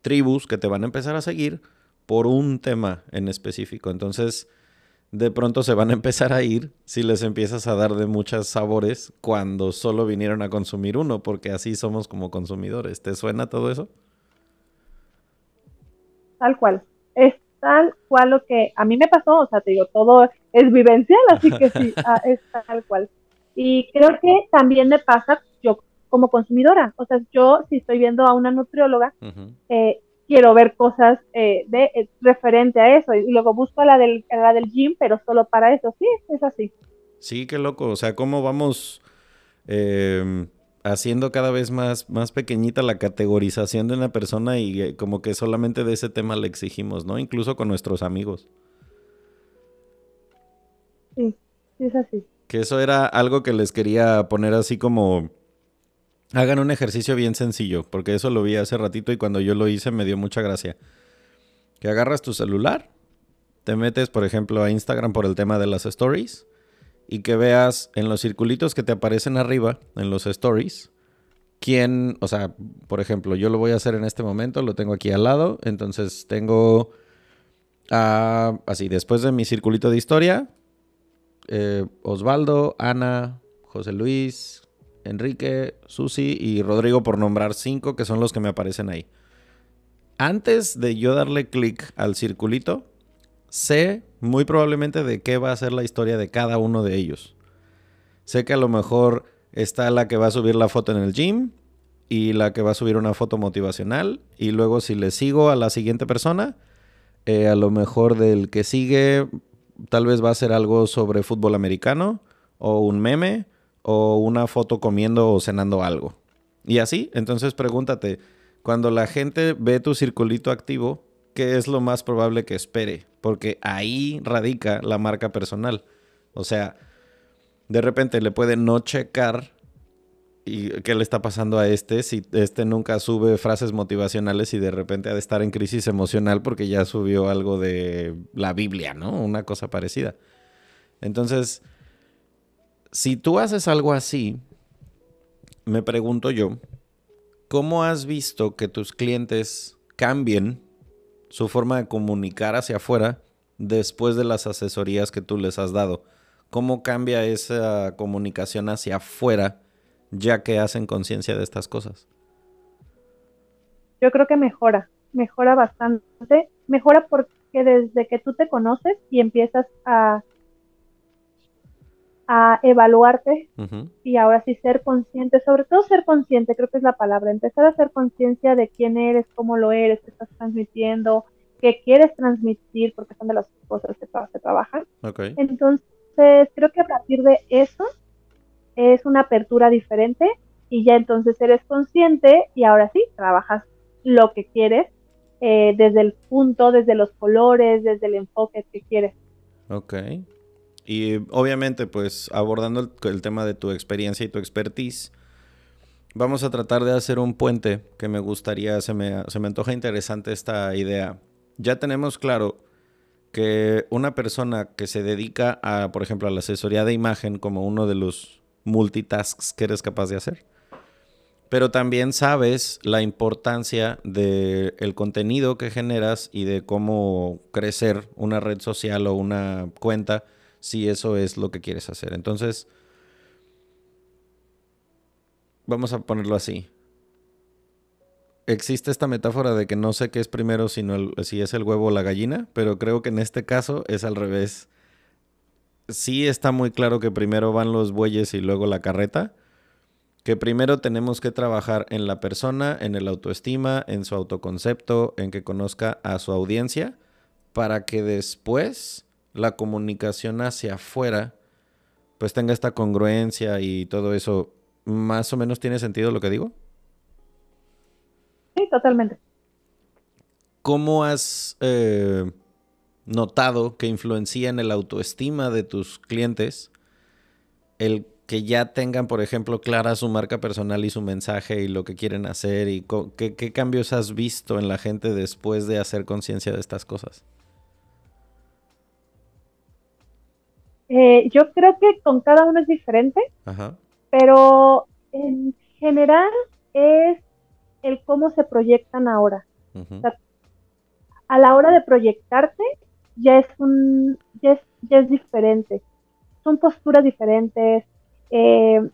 tribus que te van a empezar a seguir por un tema en específico. Entonces, de pronto se van a empezar a ir si les empiezas a dar de muchos sabores cuando solo vinieron a consumir uno, porque así somos como consumidores. ¿Te suena todo eso? Tal cual es tal cual lo que a mí me pasó, o sea, te digo, todo es vivencial, así que sí, ah, es tal cual. Y creo que también me pasa yo como consumidora, o sea, yo si estoy viendo a una nutrióloga, eh, quiero ver cosas eh, de eh, referente a eso y luego busco la del, la del gym, pero solo para eso, sí, es así. Sí, qué loco, o sea, cómo vamos eh, haciendo cada vez más, más pequeñita la categorización de una persona y eh, como que solamente de ese tema le exigimos, ¿no? Incluso con nuestros amigos. Sí, sí es así. Que eso era algo que les quería poner así como... Hagan un ejercicio bien sencillo, porque eso lo vi hace ratito y cuando yo lo hice me dio mucha gracia. Que agarras tu celular, te metes, por ejemplo, a Instagram por el tema de las stories y que veas en los circulitos que te aparecen arriba, en los stories, quién, o sea, por ejemplo, yo lo voy a hacer en este momento, lo tengo aquí al lado, entonces tengo, así, después de mi circulito de historia, eh, Osvaldo, Ana, José Luis, Enrique, Susi y Rodrigo por nombrar cinco que son los que me aparecen ahí. Antes de yo darle clic al circulito, sé muy probablemente de qué va a ser la historia de cada uno de ellos. Sé que a lo mejor está la que va a subir la foto en el gym y la que va a subir una foto motivacional y luego si le sigo a la siguiente persona, eh, a lo mejor del que sigue tal vez va a ser algo sobre fútbol americano o un meme o una foto comiendo o cenando algo. Y así, entonces pregúntate, cuando la gente ve tu circulito activo, qué es lo más probable que espere, porque ahí radica la marca personal. O sea, de repente le puede no checar y qué le está pasando a este si este nunca sube frases motivacionales y de repente ha de estar en crisis emocional porque ya subió algo de la Biblia, ¿no? Una cosa parecida. Entonces, si tú haces algo así, me pregunto yo, ¿cómo has visto que tus clientes cambien su forma de comunicar hacia afuera después de las asesorías que tú les has dado. ¿Cómo cambia esa comunicación hacia afuera ya que hacen conciencia de estas cosas? Yo creo que mejora, mejora bastante. Mejora porque desde que tú te conoces y empiezas a, a evaluarte y ahora sí ser consciente, sobre todo ser consciente, creo que es la palabra, empezar a ser conciencia de quién eres, cómo lo eres, qué estás transmitiendo, qué quieres transmitir, porque son de las cosas que se trabajan. Entonces, creo que a partir de eso es una apertura diferente y ya entonces eres consciente y ahora sí, trabajas lo que quieres eh, desde el punto, desde los colores, desde el enfoque que quieres. Ok. Y obviamente, pues abordando el, tema de tu experiencia y tu expertise, vamos a tratar de hacer un puente que me gustaría, se me, se me antoja interesante esta idea. Ya tenemos claro que una persona que se dedica a, por ejemplo, a la asesoría de imagen como uno de los multitasks que eres capaz de hacer, pero también sabes la importancia del el contenido que generas y de cómo crecer una red social o una cuenta si eso es lo que quieres hacer. Entonces, vamos a ponerlo así. Existe esta metáfora de que no sé qué es primero, sino si es el huevo o la gallina, pero creo que en este caso es al revés. Sí está muy claro que primero van los bueyes y luego la carreta, que primero tenemos que trabajar en la persona, en el autoestima, en su autoconcepto, en que conozca a su audiencia, para que después la comunicación hacia afuera pues tenga esta congruencia y todo eso. ¿Más o menos tiene sentido lo que digo? Sí, totalmente. ¿Cómo has eh, notado que influencia en el autoestima de tus clientes el que ya tengan, por ejemplo, clara su marca personal y su mensaje y lo que quieren hacer y qué, cambios has visto en la gente después de hacer conciencia de estas cosas? Eh, yo creo que con cada uno es diferente, pero en general es el cómo se proyectan ahora. a la hora de proyectarte ya es un ya es, ya es diferente. Son posturas diferentes, eh,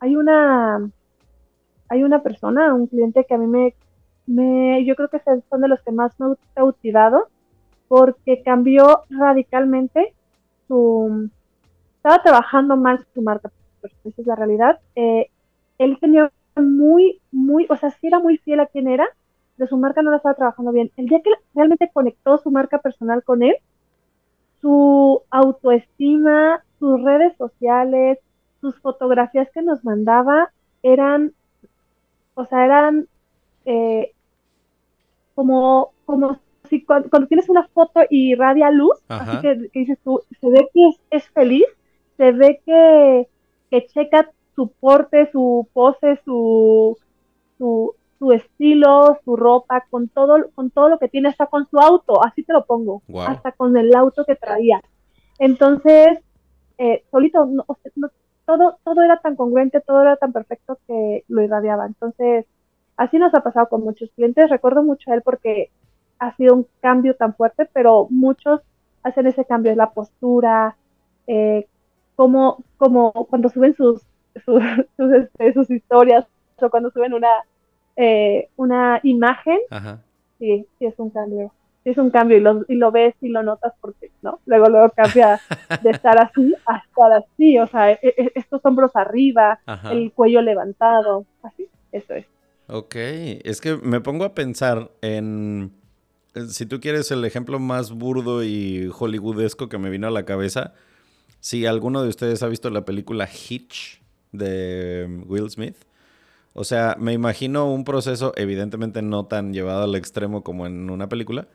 hay una hay una persona, un cliente que a mí me, me yo creo que son de los que más me ha cautivado porque cambió radicalmente su estaba trabajando mal su marca, esa es la realidad. Eh, él tenía muy, muy, o sea, sí era muy fiel a quien era, pero su marca no la estaba trabajando bien. El día que realmente conectó su marca personal con él, su autoestima, sus redes sociales, sus fotografías que nos mandaba eran, o sea, eran eh, como, como si cuando, tienes una foto y irradia luz, así que, dices tú, se ve que es, feliz, se ve que, que, checa su porte, su pose, su, su, su, estilo, su ropa, con todo, con todo lo que tiene, hasta con su auto, así te lo pongo, hasta con el auto que traía. Entonces, eh, solito, no, todo, todo era tan congruente, todo era tan perfecto que lo irradiaba. Entonces, así nos ha pasado con muchos clientes. Recuerdo mucho a él porque ha sido un cambio tan fuerte, pero muchos hacen ese cambio, es la postura, eh, como, como cuando suben sus, sus, este, sus, historias o cuando suben una, eh, una imagen, sí, sí es un cambio es un cambio y lo, y lo ves y lo notas porque, ¿no? Luego, luego cambia de estar así a estar así, o sea, e, e, estos hombros arriba, el cuello levantado, así, eso es. Ok, es que me pongo a pensar en, si tú quieres el ejemplo más burdo y hollywoodesco que me vino a la cabeza, si alguno de ustedes ha visto la película Hitch de Will Smith, o sea, me imagino un proceso evidentemente no tan llevado al extremo como en una película,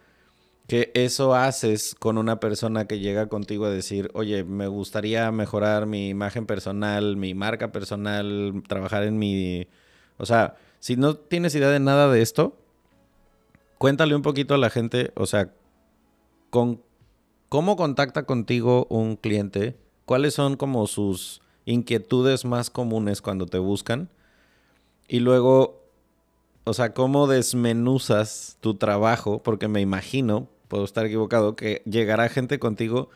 que eso haces con una persona que llega contigo a decir, oye, me gustaría mejorar mi imagen personal, mi marca personal, trabajar en mi... O sea, si no tienes idea de nada de esto, cuéntale un poquito a la gente, o sea, con cómo contacta contigo un cliente, cuáles son como sus inquietudes más comunes cuando te buscan y luego, o sea, cómo desmenuzas tu trabajo, porque me imagino, puedo estar equivocado, que llegará gente contigo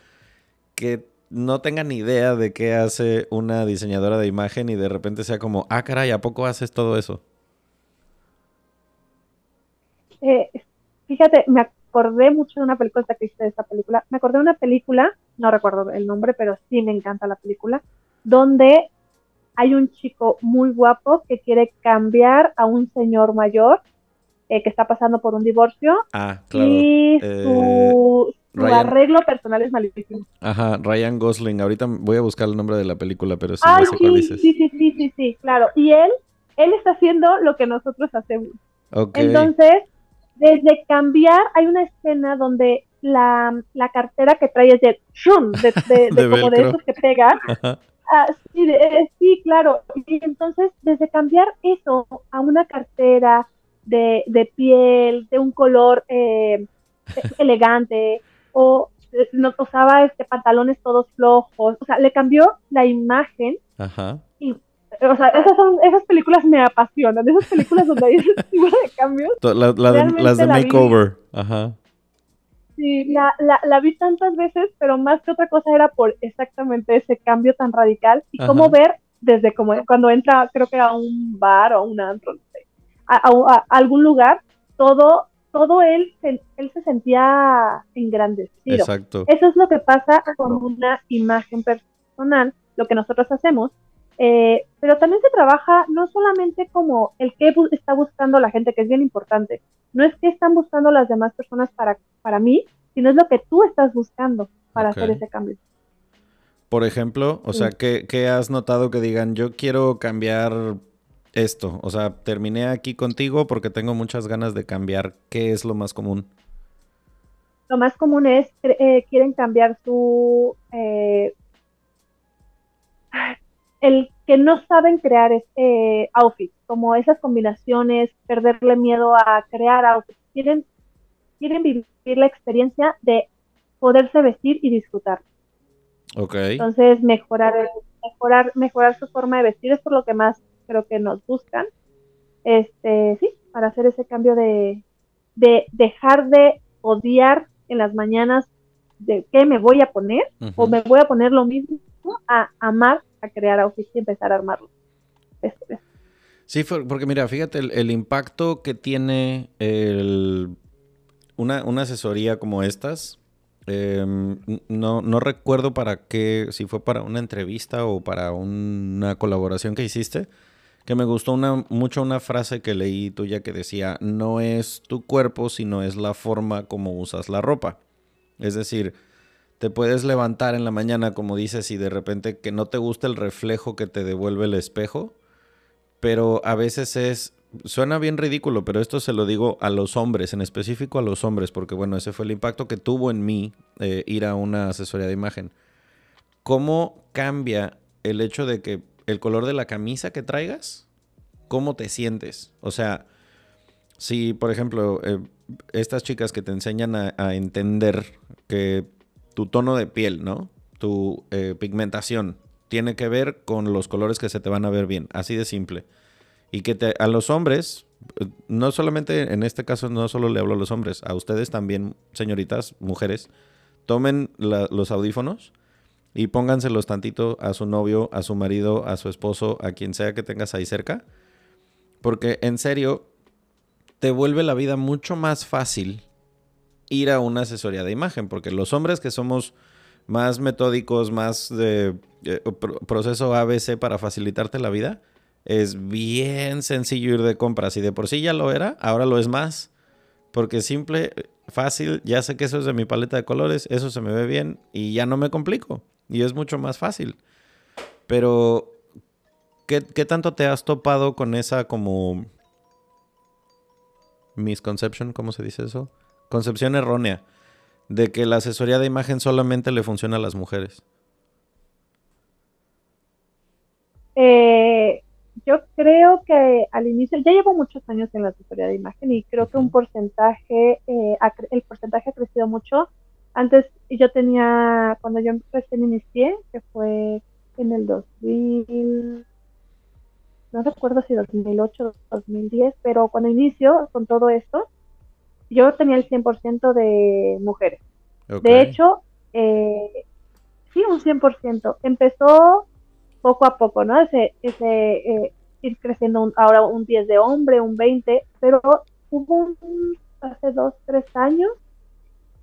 que no tenga ni idea de qué hace una diseñadora de imagen y de repente sea como, ah, caray, ¿a poco haces todo eso? Eh, fíjate, me acordé mucho de una película, que hice de esta película, me acordé de una película, no recuerdo el nombre, pero sí me encanta la película, donde hay un chico muy guapo que quiere cambiar a un señor mayor eh, que está pasando por un divorcio. Ah, claro. Y eh, su, arreglo personal es malísimo. Ajá, Ryan Gosling. Ahorita voy a buscar el nombre de la película, pero sí, sé cuál dices. Sí, sí, sí, sí, sí, claro. Y él, él está haciendo lo que nosotros hacemos. Okay. Entonces, desde cambiar, hay una escena donde la, la cartera que trae es de, de, de, como de esos que pega. Ah, sí, eh, sí, claro. Y entonces, desde cambiar eso a una cartera, de, de piel, de un color eh, elegante, o eh, no usaba este pantalones todos flojos, o sea, le cambió la imagen. Ajá. Y, o sea, esas, son, esas películas me apasionan, esas películas donde hay ese tipo de cambios. las de makeover, ajá. Sí, la, la, la, vi tantas veces, pero más que otra cosa era por exactamente ese cambio tan radical y cómo ver desde como cuando entra, creo que a un bar o un antro, no sé, a, algún lugar, todo, todo él, él se sentía engrandecido. Exacto. Eso es lo que pasa con una imagen personal, lo que nosotros hacemos, eh, pero también se trabaja no solamente como el que está buscando la gente, que es bien importante, no es que están buscando las demás personas para, para mí, sino es lo que tú estás buscando para hacer ese cambio. Por ejemplo, o sea, ¿qué, ¿qué, has notado que digan, yo quiero cambiar esto? O sea, terminé aquí contigo porque tengo muchas ganas de cambiar. ¿Qué es lo más común? Lo más común es, eh, quieren cambiar su, eh, el que no saben crear este outfit, como esas combinaciones, perderle miedo a crear outfits. Quieren, quieren vivir la experiencia de poderse vestir y disfrutar. Okay. Entonces, mejorar, mejorar, mejorar su forma de vestir es por lo que más creo que nos buscan. Este, sí, para hacer ese cambio de, de dejar de odiar en las mañanas de qué me voy a poner o me voy a poner lo mismo a amar a crear outfits y empezar a armarlo. Sí, porque mira, fíjate el, impacto que tiene una, una, asesoría como estas. Em, no, no recuerdo para qué, si fue para una entrevista o para una colaboración que hiciste, que me gustó una, mucho una frase que leí tuya que decía, no es tu cuerpo, sino es la forma como usas la ropa. Es decir, te puedes levantar en la mañana, como dices, y de repente que no te gusta el reflejo que te devuelve el espejo, pero a veces es, suena bien ridículo, pero esto se lo digo a los hombres, en específico a los hombres, porque bueno, ese fue el impacto que tuvo en mí eh, ir a una asesoría de imagen. ¿Cómo cambia el hecho de que el color de la camisa que traigas, cómo te sientes? O sea, si por ejemplo, eh, estas chicas que te enseñan a entender que tu tono de piel, ¿no? Tu eh, pigmentación tiene que ver con los colores que se te van a ver bien, así de simple. Y que a los hombres, eh, no solamente en este caso, no solo le hablo a los hombres, a ustedes también, señoritas, mujeres, tomen los audífonos y pónganselos tantito a su novio, a su marido, a su esposo, a quien sea que tengas ahí cerca. Porque en serio, te vuelve la vida mucho más fácil ir a una asesoría de imagen, porque los hombres que somos más metódicos, más de eh, proceso ABC para facilitarte la vida, es bien sencillo ir de compras y de por sí ya lo era, ahora lo es más, porque simple, fácil, ya sé que eso es de mi paleta de colores, eso se me ve bien y ya no me complico y es mucho más fácil. Pero, ¿qué, qué tanto te has topado con esa como misconception, ¿cómo se dice eso? Concepción errónea de que la asesoría de imagen solamente le funciona a las mujeres? Eh, yo creo que al inicio, ya llevo muchos años en la asesoría de imagen y creo que un porcentaje, eh, el porcentaje ha crecido mucho. Antes yo tenía, cuando yo recién inicié, que fue en el 2000, no recuerdo si 2008 o 2010, pero cuando inicio con todo esto, yo tenía el 100% de mujeres. De hecho, eh, sí, un 100%. Empezó poco a poco, ¿no? Ese, ese eh, ir creciendo ahora un 10 de hombre, un 20, pero hubo un, hace dos, tres años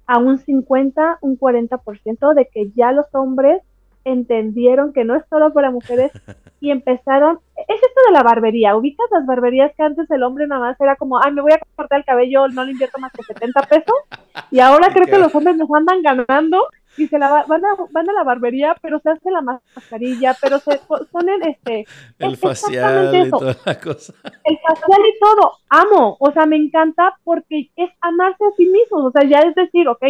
a un 50, un 40% de que ya los hombres entendieron que no es solo para mujeres y empezaron, es esto de la barbería, ubicas las barberías que antes el hombre nada más era como, ay, me voy a cortar el cabello, no le invierto más que 70 pesos, y ahora creo que los hombres nos andan ganando y se la van a, van a la barbería, pero se hace la mascarilla, pero se ponen este el facial y toda la cosa. El facial y todo, amo, o sea, me encanta porque es amarse a sí mismos, o sea, ya es decir, ok,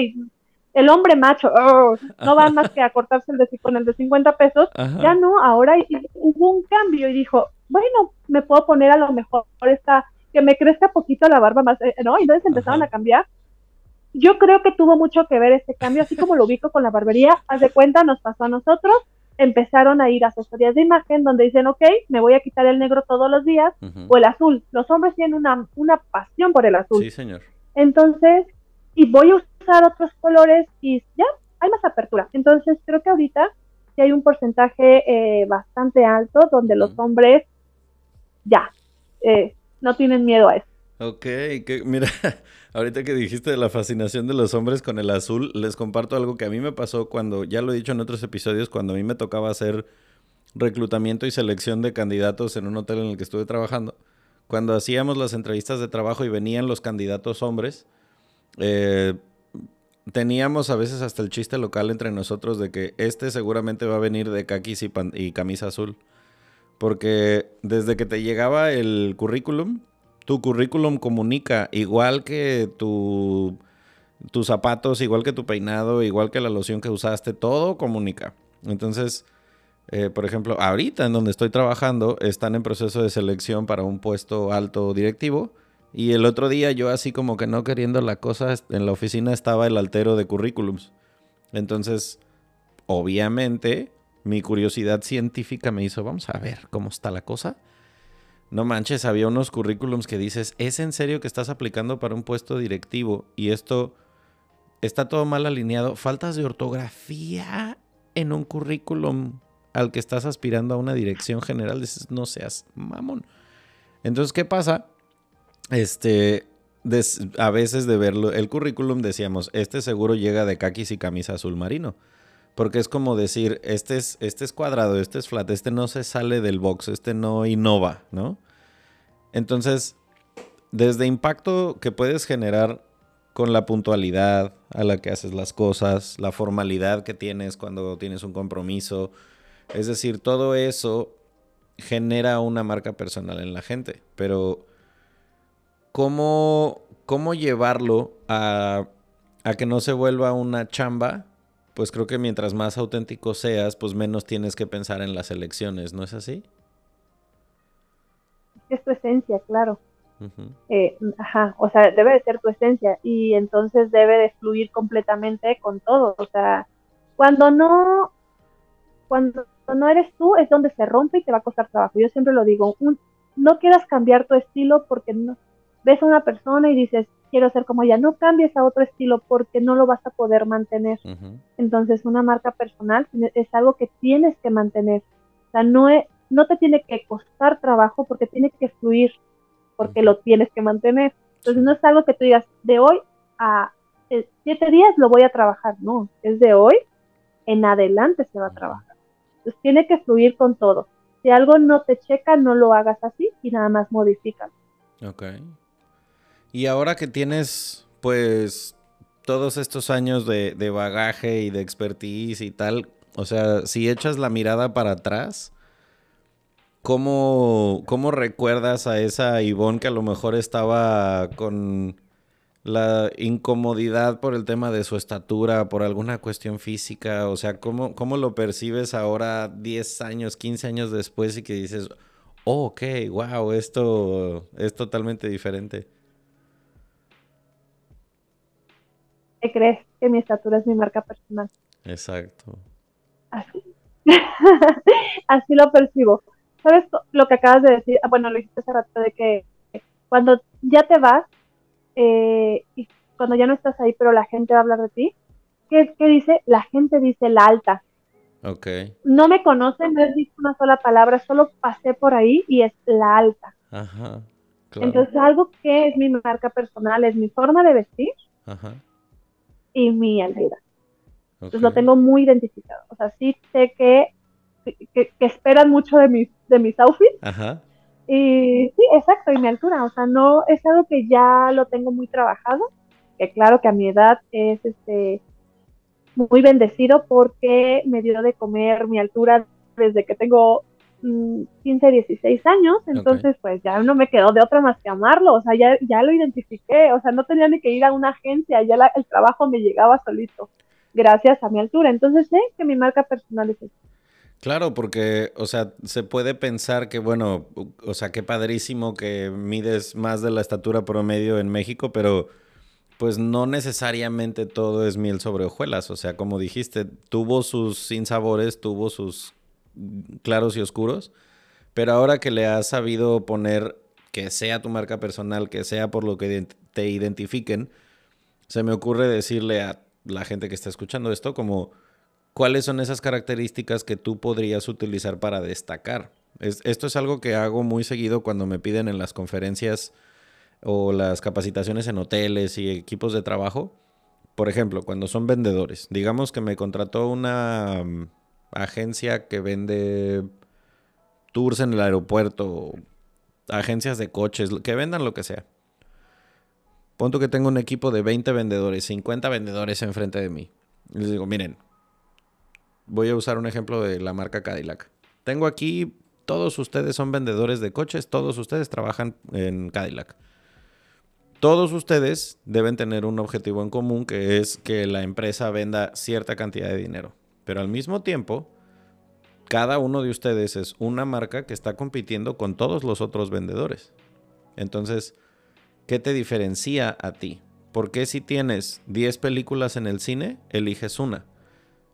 el hombre macho, oh, no va más que a cortarse el de, con el de 50 pesos, ya no, ahora hubo un cambio y dijo, bueno, me puedo poner a lo mejor esta, que me crezca poquito la barba más, eh, ¿no? Y entonces empezaron a cambiar. Yo creo que tuvo mucho que ver este cambio, así como lo ubico con la barbería, haz de cuenta, nos pasó a nosotros, empezaron a ir a asesorías de imagen donde dicen, ok, me voy a quitar el negro todos los días, o el azul. Los hombres tienen una, una pasión por el azul. Sí, señor. Entonces, y voy a usar otros colores y ya hay más apertura. Entonces creo que ahorita sí hay un porcentaje eh, bastante alto donde los hombres ya eh, no tienen miedo a eso. Ok, que, mira, ahorita que dijiste de la fascinación de los hombres con el azul, les comparto algo que a mí me pasó cuando, ya lo he dicho en otros episodios, cuando a mí me tocaba hacer reclutamiento y selección de candidatos en un hotel en el que estuve trabajando. Cuando hacíamos las entrevistas de trabajo y venían los candidatos hombres, eh, teníamos a veces hasta el chiste local entre nosotros de que este seguramente va a venir de caquis y, camisa azul. Porque desde que te llegaba el currículum, tu currículum comunica igual que tu, tus zapatos, igual que tu peinado, igual que la loción que usaste, todo comunica. Entonces, eh, por ejemplo, ahorita en donde estoy trabajando, están en proceso de selección para un puesto alto directivo. Y el otro día yo así como que no queriendo la cosa, en la oficina estaba el altero de currículums. Entonces, obviamente, mi curiosidad científica me hizo, vamos a ver cómo está la cosa. No manches, había unos currículums que dices, ¿es en serio que estás aplicando para un puesto directivo? Y esto está todo mal alineado. Faltas de ortografía en un currículum al que estás aspirando a una dirección general. Dices, no seas mamón. Entonces, ¿qué pasa? Este, a veces de verlo, el currículum decíamos, este seguro llega de caquis y camisa azul marino. Porque es como decir, este es, este es cuadrado, este es flat, este no se sale del box, este no innova, ¿no? Entonces, desde impacto que puedes generar con la puntualidad a la que haces las cosas, la formalidad que tienes cuando tienes un compromiso, es decir, todo eso genera una marca personal en la gente, pero ¿cómo, cómo llevarlo a, a que no se vuelva una chamba pues creo que mientras más auténtico seas, pues menos tienes que pensar en las elecciones, ¿no es así? Es tu esencia, claro. Eh, ajá, o sea, debe de ser tu esencia y entonces debe de fluir completamente con todo. O sea, cuando no, cuando no eres tú es donde se rompe y te va a costar trabajo. Yo siempre lo digo, no quieras cambiar tu estilo porque no, ves a una persona y dices, quiero ser como ella. No cambies a otro estilo porque no lo vas a poder mantener. Entonces, una marca personal es algo que tienes que mantener. O sea, no, no te tiene que costar trabajo porque tiene que fluir, porque lo tienes que mantener. Entonces, no es algo que tú digas, de hoy a eh, siete días lo voy a trabajar. No, es de hoy en adelante se va a trabajar. Entonces, tiene que fluir con todo. Si algo no te checa, no lo hagas así y nada más modifícalo. Ok. Y ahora que tienes, pues, todos estos años de, bagaje y de expertise y tal, o sea, si echas la mirada para atrás, ¿cómo, cómo recuerdas a esa Ivonne que a lo mejor estaba con la incomodidad por el tema de su estatura, por alguna cuestión física? O sea, ¿cómo, cómo lo percibes ahora 10 años, 15 años después y que dices, oh, ok, wow, esto es totalmente diferente? Crees que mi estatura es mi marca personal. Exacto. Así. Así lo percibo. ¿Sabes lo que acabas de decir? Ah, bueno, lo dijiste hace rato de que cuando ya te vas eh, y cuando ya no estás ahí, pero la gente va a hablar de ti, ¿qué, ¿qué dice? La gente dice la alta. Ok. No me conocen, no he dicho una sola palabra, solo pasé por ahí y es la alta. Ajá. Entonces, algo que es mi marca personal es mi forma de vestir. Ajá y mi altura. Entonces lo tengo muy identificado. O sea, sí sé que, que, esperan mucho de mis, de mis outfits. Ajá. Y sí, exacto, y mi altura. O sea, no es algo que ya lo tengo muy trabajado. Que claro que a mi edad es este muy bendecido porque me dio de comer mi altura desde que tengo 15, mm, 16 años, entonces pues ya no me quedó de otra más que amarlo, o sea, ya, ya lo identifiqué, o sea, no tenía ni que ir a una agencia, ya el trabajo me llegaba solito, gracias a mi altura, entonces sé que mi marca personal es Claro, porque, o sea, se puede pensar que, bueno, o sea, qué padrísimo que mides más de la estatura promedio en México, pero pues no necesariamente todo es miel sobre hojuelas. O sea, como dijiste, tuvo sus sinsabores, tuvo sus claros y oscuros, pero ahora que le has sabido poner que sea tu marca personal, que sea por lo que te identifiquen, se me ocurre decirle a la gente que está escuchando esto como ¿cuáles son esas características que tú podrías utilizar para destacar? esto es algo que hago muy seguido cuando me piden en las conferencias o las capacitaciones en hoteles y equipos de trabajo. Por ejemplo, cuando son vendedores. Digamos que me contrató una mm, agencia que vende tours en el aeropuerto, agencias de coches, que vendan lo que sea. Punto que tengo un equipo de 20 vendedores, 50 vendedores enfrente de mí. les digo, miren, voy a usar un ejemplo de la marca Cadillac. Tengo aquí, todos ustedes son vendedores de coches, todos ustedes trabajan en Cadillac. Todos ustedes deben tener un objetivo en común que es que la empresa venda cierta cantidad de dinero. Pero al mismo tiempo, cada uno de ustedes es una marca que está compitiendo con todos los otros vendedores. Entonces, ¿qué te diferencia a ti? ¿Por qué si tienes 10 películas en el cine, eliges una?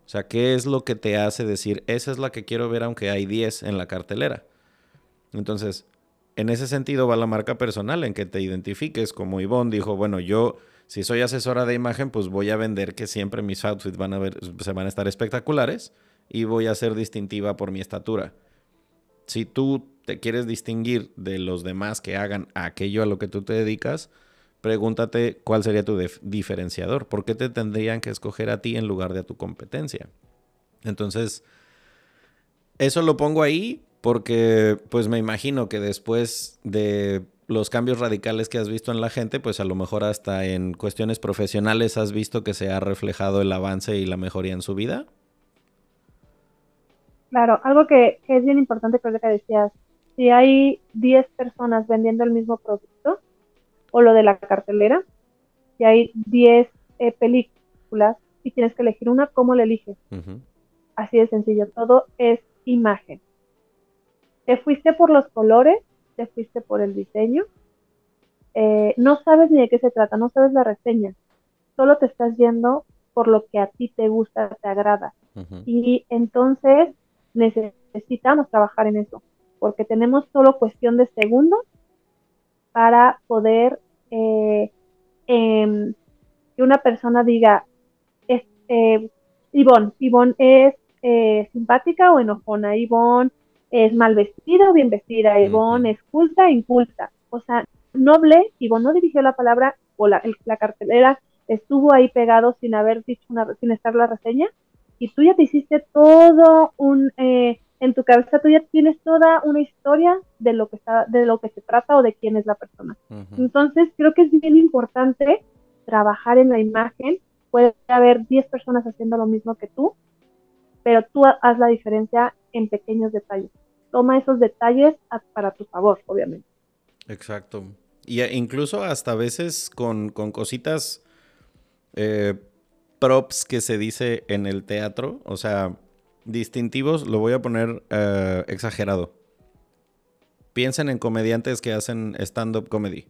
O sea, ¿qué es lo que te hace decir, esa es la que quiero ver aunque hay 10 en la cartelera? Entonces, en ese sentido va la marca personal, en que te identifiques como Ivonne dijo, bueno, yo si soy asesora de imagen, pues voy a vender que siempre mis outfits van a ver, se van a estar espectaculares y voy a ser distintiva por mi estatura. Si tú te quieres distinguir de los demás que hagan aquello a lo que tú te dedicas, pregúntate cuál sería tu diferenciador. ¿Por qué te tendrían que escoger a ti en lugar de a tu competencia? Entonces, eso lo pongo ahí porque pues me imagino que después de los cambios radicales que has visto en la gente, pues a lo mejor hasta en cuestiones profesionales has visto que se ha reflejado el avance y la mejoría en su vida. Claro, algo que, es bien importante que que decías, si hay 10 personas vendiendo el mismo producto, o lo de la cartelera, si hay 10 eh, películas y tienes que elegir una, ¿cómo la eliges? Así de sencillo, todo es imagen. Te fuiste por los colores, te fuiste por el diseño, eh, no sabes ni de qué se trata, no sabes la reseña, solo te estás yendo por lo que a ti te gusta, te agrada. Y entonces necesitamos trabajar en eso, porque tenemos solo cuestión de segundos para poder eh, em, que una persona diga, es, eh, Ivonne, es eh, simpática o enojona, Ivonne es mal vestida o bien vestida, Ivonne es culta, inculta. O sea, noble, Ivonne no dirigió la palabra o la, la cartelera estuvo ahí pegado sin haber dicho una, sin estar la reseña, y tú ya te hiciste todo un, eh, en tu cabeza tú ya tienes toda una historia de lo que está, de lo que se trata o de quién es la persona. Entonces creo que es bien importante trabajar en la imagen. Puede haber 10 personas haciendo lo mismo que tú, pero tú haz la diferencia en pequeños detalles. Toma esos detalles para tu favor, obviamente. Exacto. Y incluso hasta a veces con, con cositas eh, props que se dice en el teatro, o sea, distintivos, lo voy a poner eh, exagerado. Piensen en comediantes que hacen stand-up comedy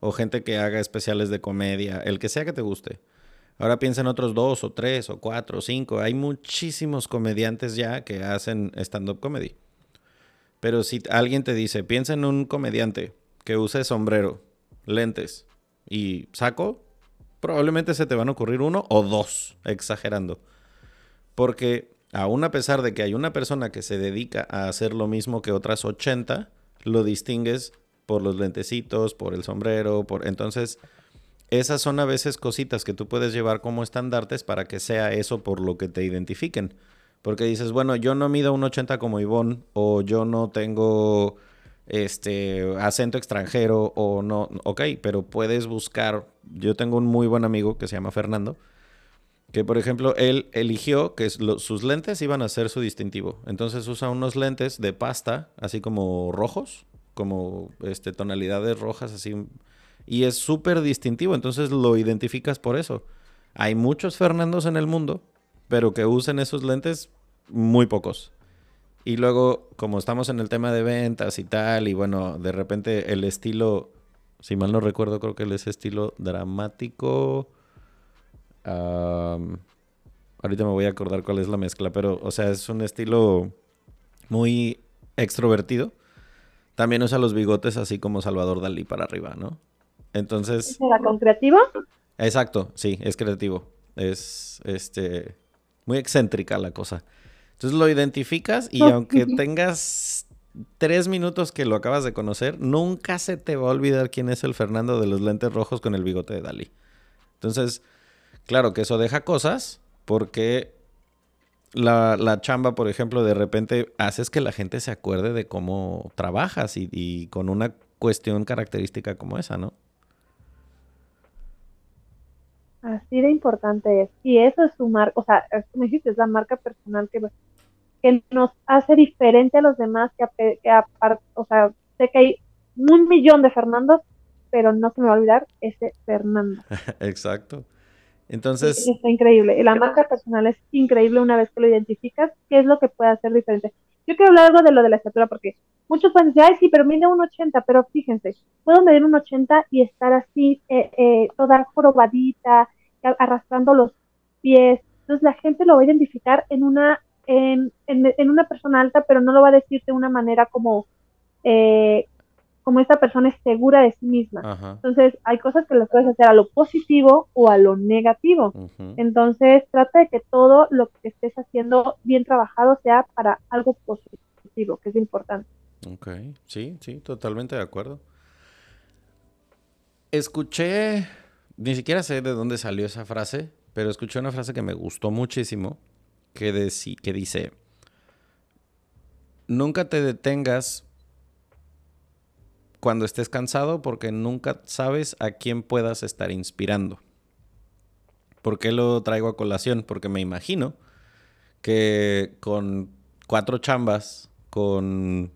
o gente que haga especiales de comedia, el que sea que te guste. Ahora piensen en otros dos o tres o cuatro o cinco. Hay muchísimos comediantes ya que hacen stand-up comedy. Pero si alguien te dice, piensa en un comediante que use sombrero, lentes y saco, probablemente se te van a ocurrir uno o dos, exagerando. Porque aún a pesar de que hay una persona que se dedica a hacer lo mismo que otras 80, lo distingues por los lentecitos, por el sombrero, por entonces esas son a veces cositas que tú puedes llevar como estandartes para que sea eso por lo que te identifiquen. Porque dices, bueno, yo no mido un 80 como Ivonne o yo no tengo este acento extranjero o no, ok, pero puedes buscar, yo tengo un muy buen amigo que se llama Fernando, que por ejemplo él eligió que sus lentes iban a ser su distintivo, entonces usa unos lentes de pasta, así como rojos, como este, tonalidades rojas, así, y es súper distintivo, entonces lo identificas por eso. Hay muchos Fernandos en el mundo, pero que usen esos lentes, muy pocos. Y luego, como estamos en el tema de ventas y tal, y bueno, de repente el estilo, si mal no recuerdo, creo que es estilo dramático. ahorita me voy a acordar cuál es la mezcla, pero, o sea, es un estilo muy extrovertido. También usa los bigotes así como Salvador Dalí para arriba, ¿no? Entonces. ¿Era con creativo? Exacto, sí, es creativo. Es este muy excéntrica la cosa. Entonces lo identificas y aunque tengas tres minutos que lo acabas de conocer, nunca se te va a olvidar quién es el Fernando de los lentes rojos con el bigote de Dalí. Entonces, claro que eso deja cosas porque la, chamba, por ejemplo, de repente haces que la gente se acuerde de cómo trabajas y, con una cuestión característica como esa, ¿no? Así de importante es. Y eso es su marca, o sea, como dijiste, es la marca personal que, que nos hace diferente a los demás, que, que o sea, sé que hay un millón de Fernandos, pero no se me va a olvidar ese Fernando. Exacto. Entonces... está increíble. La marca personal es increíble una vez que lo identificas, qué es lo que puede hacer diferente. Yo quiero hablar algo de lo de la estatura porque muchos pueden decir, ay, sí, pero mide un 80, pero fíjense, puedo medir un 80 y estar así, eh, eh, toda jorobadita, arrastrando los pies. Entonces la gente lo va a identificar en una, en, en, una persona alta, pero no lo va a decir de una manera como, eh, como esta persona es segura de sí misma. Entonces, hay cosas que las puedes hacer a lo positivo o a lo negativo. Entonces, trata de que todo lo que estés haciendo bien trabajado sea para algo positivo, que es importante. Ok, sí, sí, totalmente de acuerdo. Escuché, ni siquiera sé de dónde salió esa frase, pero escuché una frase que me gustó muchísimo, que, que dice, nunca te detengas cuando estés cansado porque nunca sabes a quién puedas estar inspirando. ¿Por qué lo traigo a colación? Porque me imagino que con cuatro chambas, con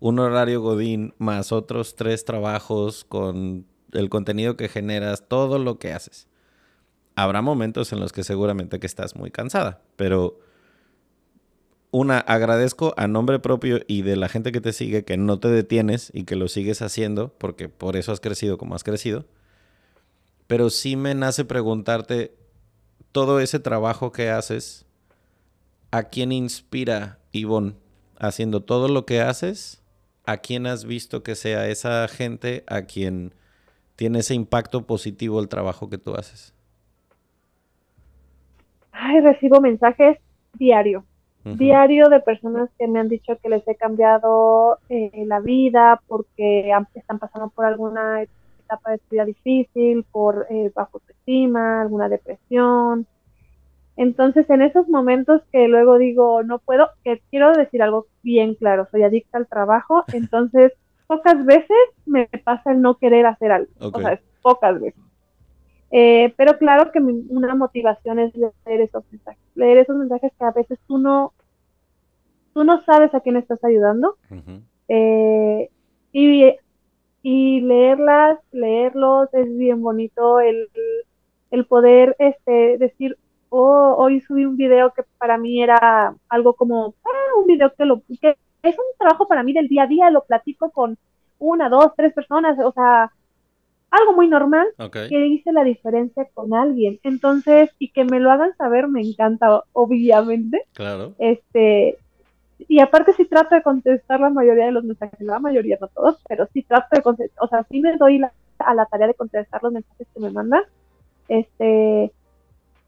un horario godín, más otros tres trabajos, con el contenido que generas, todo lo que haces. Habrá momentos en los que seguramente que estás muy cansada, pero una, agradezco a nombre propio y de la gente que te sigue que no te detienes y que lo sigues haciendo, porque por eso has crecido como has crecido. Pero sí me nace preguntarte, todo ese trabajo que haces, ¿a quién inspira Ivonne haciendo todo lo que haces? ¿A quién has visto que sea esa gente a quien tiene ese impacto positivo el trabajo que tú haces? Ay, recibo mensajes diario diario de personas que me han dicho que les he cambiado eh, la vida porque están pasando por alguna etapa de vida difícil, por eh, bajo autoestima, alguna depresión. Entonces, en esos momentos que luego digo, no puedo, que quiero decir algo bien claro, soy adicta al trabajo, entonces pocas veces me pasa el no querer hacer algo, o sea, pocas veces. Eh, pero claro que una motivación es leer esos mensajes, leer esos mensajes que a veces tú no, tú no sabes a quién estás ayudando. Eh, y, y, leerlas, leerlos, es bien bonito el, el poder este, decir, oh, hoy subí un video que para mí era algo como, ah, un video que, lo, que es un trabajo para mí del día a día, lo platico con una, dos, tres personas, o sea, algo muy normal que hice la diferencia con alguien. Entonces, y que me lo hagan saber me encanta, obviamente. Claro. Este, y aparte sí trato de contestar la mayoría de los mensajes, la mayoría, no todos, pero sí trato de contestar, o sea, sí me doy a la tarea de contestar los mensajes que me mandan, este,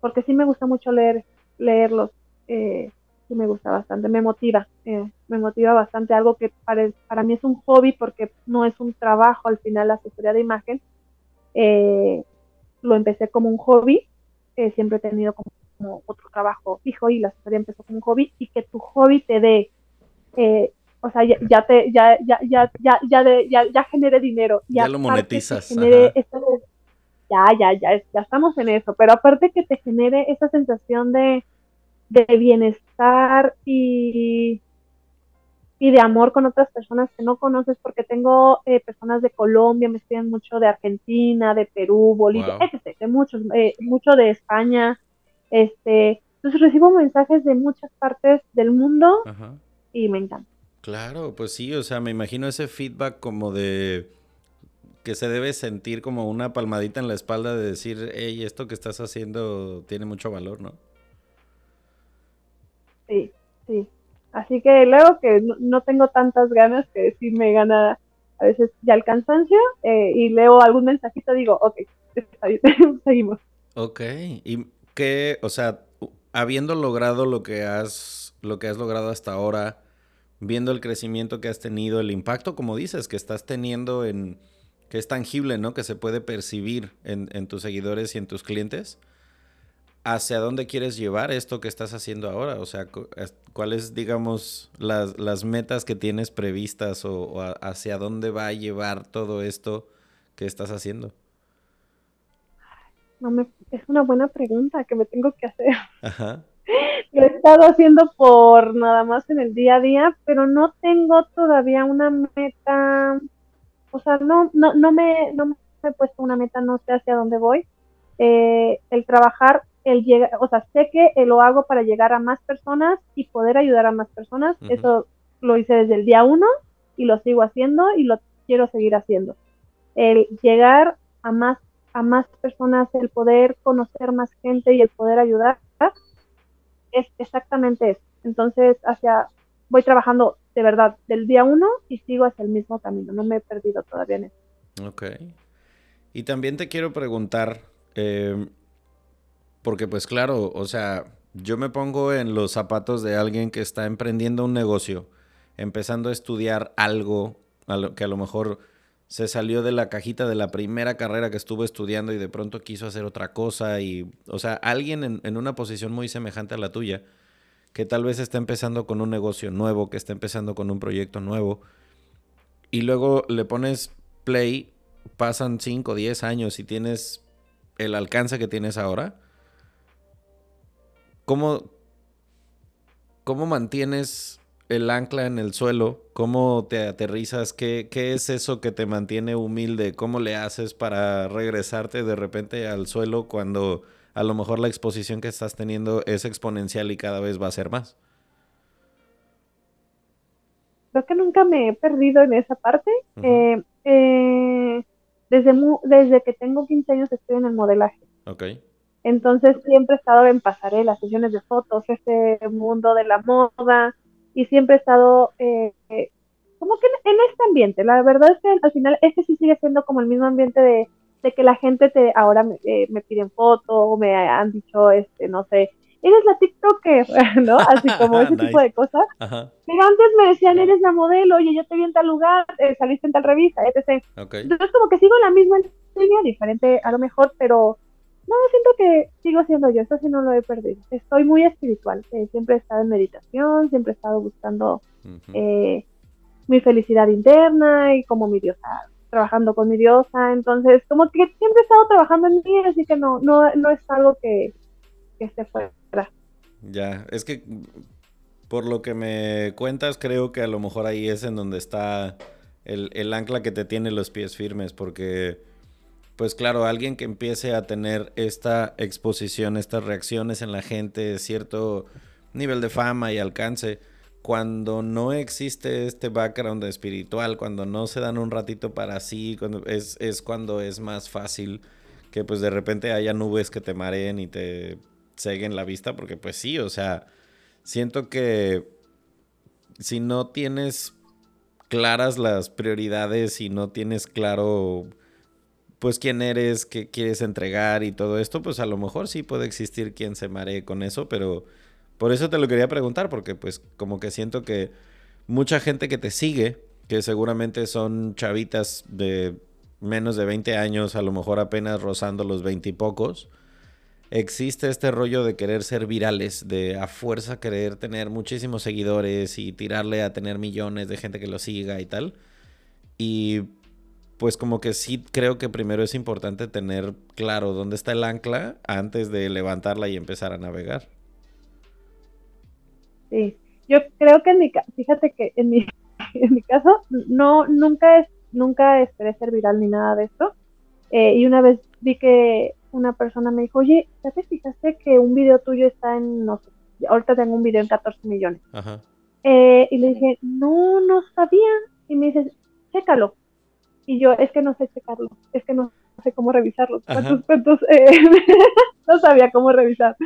porque sí me gusta mucho leer, leerlos, eh, sí me gusta bastante, me motiva, eh, me motiva bastante, algo que para, para mí es un hobby porque no es un trabajo al final la asesoría de imagen, eh, lo empecé como un hobby, eh, siempre he tenido como, otro trabajo fijo y la asesoría empezó como un hobby y que tu hobby te dé, eh, o sea, ya, te, ya, ya, ya, ya, ya, ya, ya genere dinero. Ya lo monetizas. ya, ya, ya, ya estamos en eso, pero aparte que te genere esa sensación de, de bienestar y, y de amor con otras personas que no conoces, porque tengo eh, personas de Colombia, me escriben mucho de Argentina, de Perú, Bolivia, de muchos, eh, mucho de España, este, entonces recibo mensajes de muchas partes del mundo y me encanta. Claro, pues sí, o sea, me imagino ese feedback como de que se debe sentir como una palmadita en la espalda de decir, hey, esto que estás haciendo tiene mucho valor, ¿no? Sí, sí. Así que luego que no, tengo tantas ganas que sí me gana a veces ya el cansancio eh, y leo algún mensajito digo, ok, seguimos. Ok, y qué, o sea, habiendo logrado lo que has, lo que has logrado hasta ahora, viendo el crecimiento que has tenido, el impacto, como dices, que estás teniendo en, que es tangible, ¿no? Que se puede percibir en, en tus seguidores y en tus clientes. ¿Hacia dónde quieres llevar esto que estás haciendo ahora? O sea, ¿cuáles, digamos, las, las metas que tienes previstas o, o hacia dónde va a llevar todo esto que estás haciendo? No me, es una buena pregunta que me tengo que hacer. Ajá. Lo he estado haciendo por nada más en el día a día, pero no tengo todavía una meta. O sea, no, no, no, me, no me he puesto una meta, no sé hacia dónde voy. Eh, el trabajar, el llegar, o sea, sé que lo hago para llegar a más personas y poder ayudar a más personas. Eso lo hice desde el día uno y lo sigo haciendo y lo quiero seguir haciendo. El llegar a más a más personas, el poder conocer más gente y el poder ayudar, es exactamente eso. Entonces, hacia, voy trabajando de verdad del día uno y sigo hacia el mismo camino, no me he perdido todavía en eso. Ok. Y también te quiero preguntar, em, porque pues claro, o sea, yo me pongo en los zapatos de alguien que está emprendiendo un negocio, empezando a estudiar algo que a lo mejor se salió de la cajita de la primera carrera que estuvo estudiando y de pronto quiso hacer otra cosa y, o sea, alguien en, una posición muy semejante a la tuya, que tal vez está empezando con un negocio nuevo, que está empezando con un proyecto nuevo, y luego le pones play, pasan 5, 10 años y tienes el alcance que tienes ahora, ¿cómo, cómo mantienes el ancla en el suelo? ¿Cómo te aterrizas? ¿Qué, ¿Qué, es eso que te mantiene humilde? ¿Cómo le haces para regresarte de repente al suelo cuando a lo mejor la exposición que estás teniendo es exponencial y cada vez va a ser más? Creo que nunca me he perdido en esa parte. Eh, eh, desde, desde que tengo 15 años estoy en el modelaje. Ok. Entonces siempre he estado en pasarelas, sesiones de fotos, este mundo de la moda, y siempre he estado eh, como que en, este ambiente. La verdad es que al final este sí sigue siendo como el mismo ambiente de, que la gente te ahora me, eh, me piden fotos o me han dicho, este, no sé, eres la TikToker, ¿no? Así como ese tipo de cosas. Pero antes me decían, eres la modelo, oye, yo te vi en tal lugar, eh, saliste en tal revista, etc. Entonces como que sigo la misma línea, diferente a lo mejor, pero no, siento que sigo siendo yo, eso sí no lo he perdido. Estoy muy espiritual, eh, siempre he estado en meditación, siempre he estado buscando eh, mi felicidad interna y como mi diosa, trabajando con mi diosa, entonces como que siempre he estado trabajando en mí, así que no, no, no es algo que, que esté fuera. Ya, es que por lo que me cuentas, creo que a lo mejor ahí es en donde está el, el ancla que te tiene los pies firmes, porque pues claro, alguien que empiece a tener esta exposición, estas reacciones en la gente, cierto nivel de fama y alcance, cuando no existe este background espiritual, cuando no se dan un ratito para sí, cuando es, es cuando es más fácil que pues de repente haya nubes que te mareen y te ceguen la vista, porque pues sí, o sea, siento que si no tienes claras las prioridades y no tienes claro pues quién eres, qué quieres entregar y todo esto, pues a lo mejor sí puede existir quien se maree con eso, pero por eso te lo quería preguntar, porque pues como que siento que mucha gente que te sigue, que seguramente son chavitas de menos de 20 años, a lo mejor apenas rozando los 20 y pocos, existe este rollo de querer ser virales, de a fuerza querer tener muchísimos seguidores y tirarle a tener millones de gente que lo siga y tal. Y pues como que sí creo que primero es importante tener claro dónde está el ancla antes de levantarla y empezar a navegar. Sí, yo creo que en mi fíjate que en mi, en mi caso no nunca es nunca esperé ser viral ni nada de esto. Eh, y una vez vi que una persona me dijo, oye, ¿ya te fijaste que un video tuyo está en, no sé, ahorita tengo un video en 14 millones? Ajá. Eh, y le dije, no, no sabía. Y me dice, chécalo y yo es que no sé checarlo, es que no sé cómo revisarlo. ¿Cuántos, eh, no sabía cómo revisar.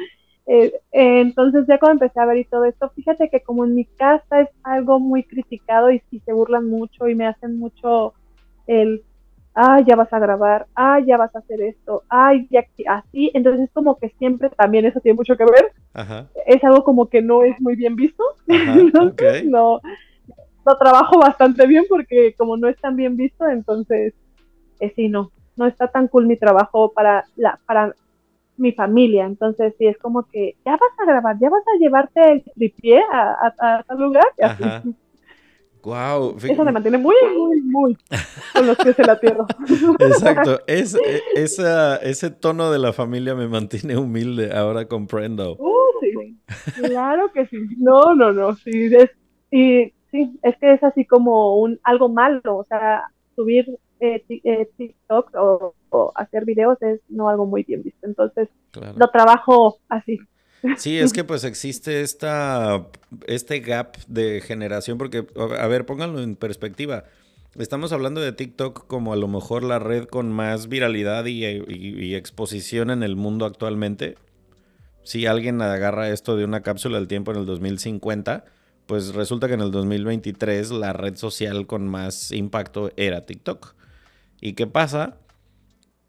Eh, eh, entonces ya cuando empecé a ver y todo esto, fíjate que como en mi casa es algo muy criticado y, se burlan mucho y me hacen mucho el ay, ya vas a grabar, ay, ya vas a hacer esto, ay, ya así, entonces es como que siempre también eso tiene mucho que ver. Es algo como que no es muy bien visto. no, lo trabajo bastante bien porque como no es tan bien visto, entonces eh, sí, no, no está tan cool mi trabajo para la, para mi familia. Entonces sí es como que ya vas a grabar, ya vas a llevarte el tripié a, a, a, lugar. Wow. Eso me mantiene muy, muy, muy con los pies en la tierra. Exacto. Es, e, esa, ese tono de la familia me mantiene humilde, ahora comprendo. Uh, sí. Claro que sí. No, no, no. Sí, es, y, sí, es que es así como un algo malo. O sea, subir eh, eh, TikTok o, hacer videos es no algo muy bien visto. Entonces, lo trabajo así. Sí, es que pues existe esta, este gap de generación, porque, a ver, pónganlo en perspectiva. Estamos hablando de TikTok como a lo mejor la red con más viralidad y, exposición en el mundo actualmente. Si alguien agarra esto de una cápsula del tiempo en el 2050, pues resulta que en el 2023 la red social con más impacto era TikTok. ¿Y qué pasa?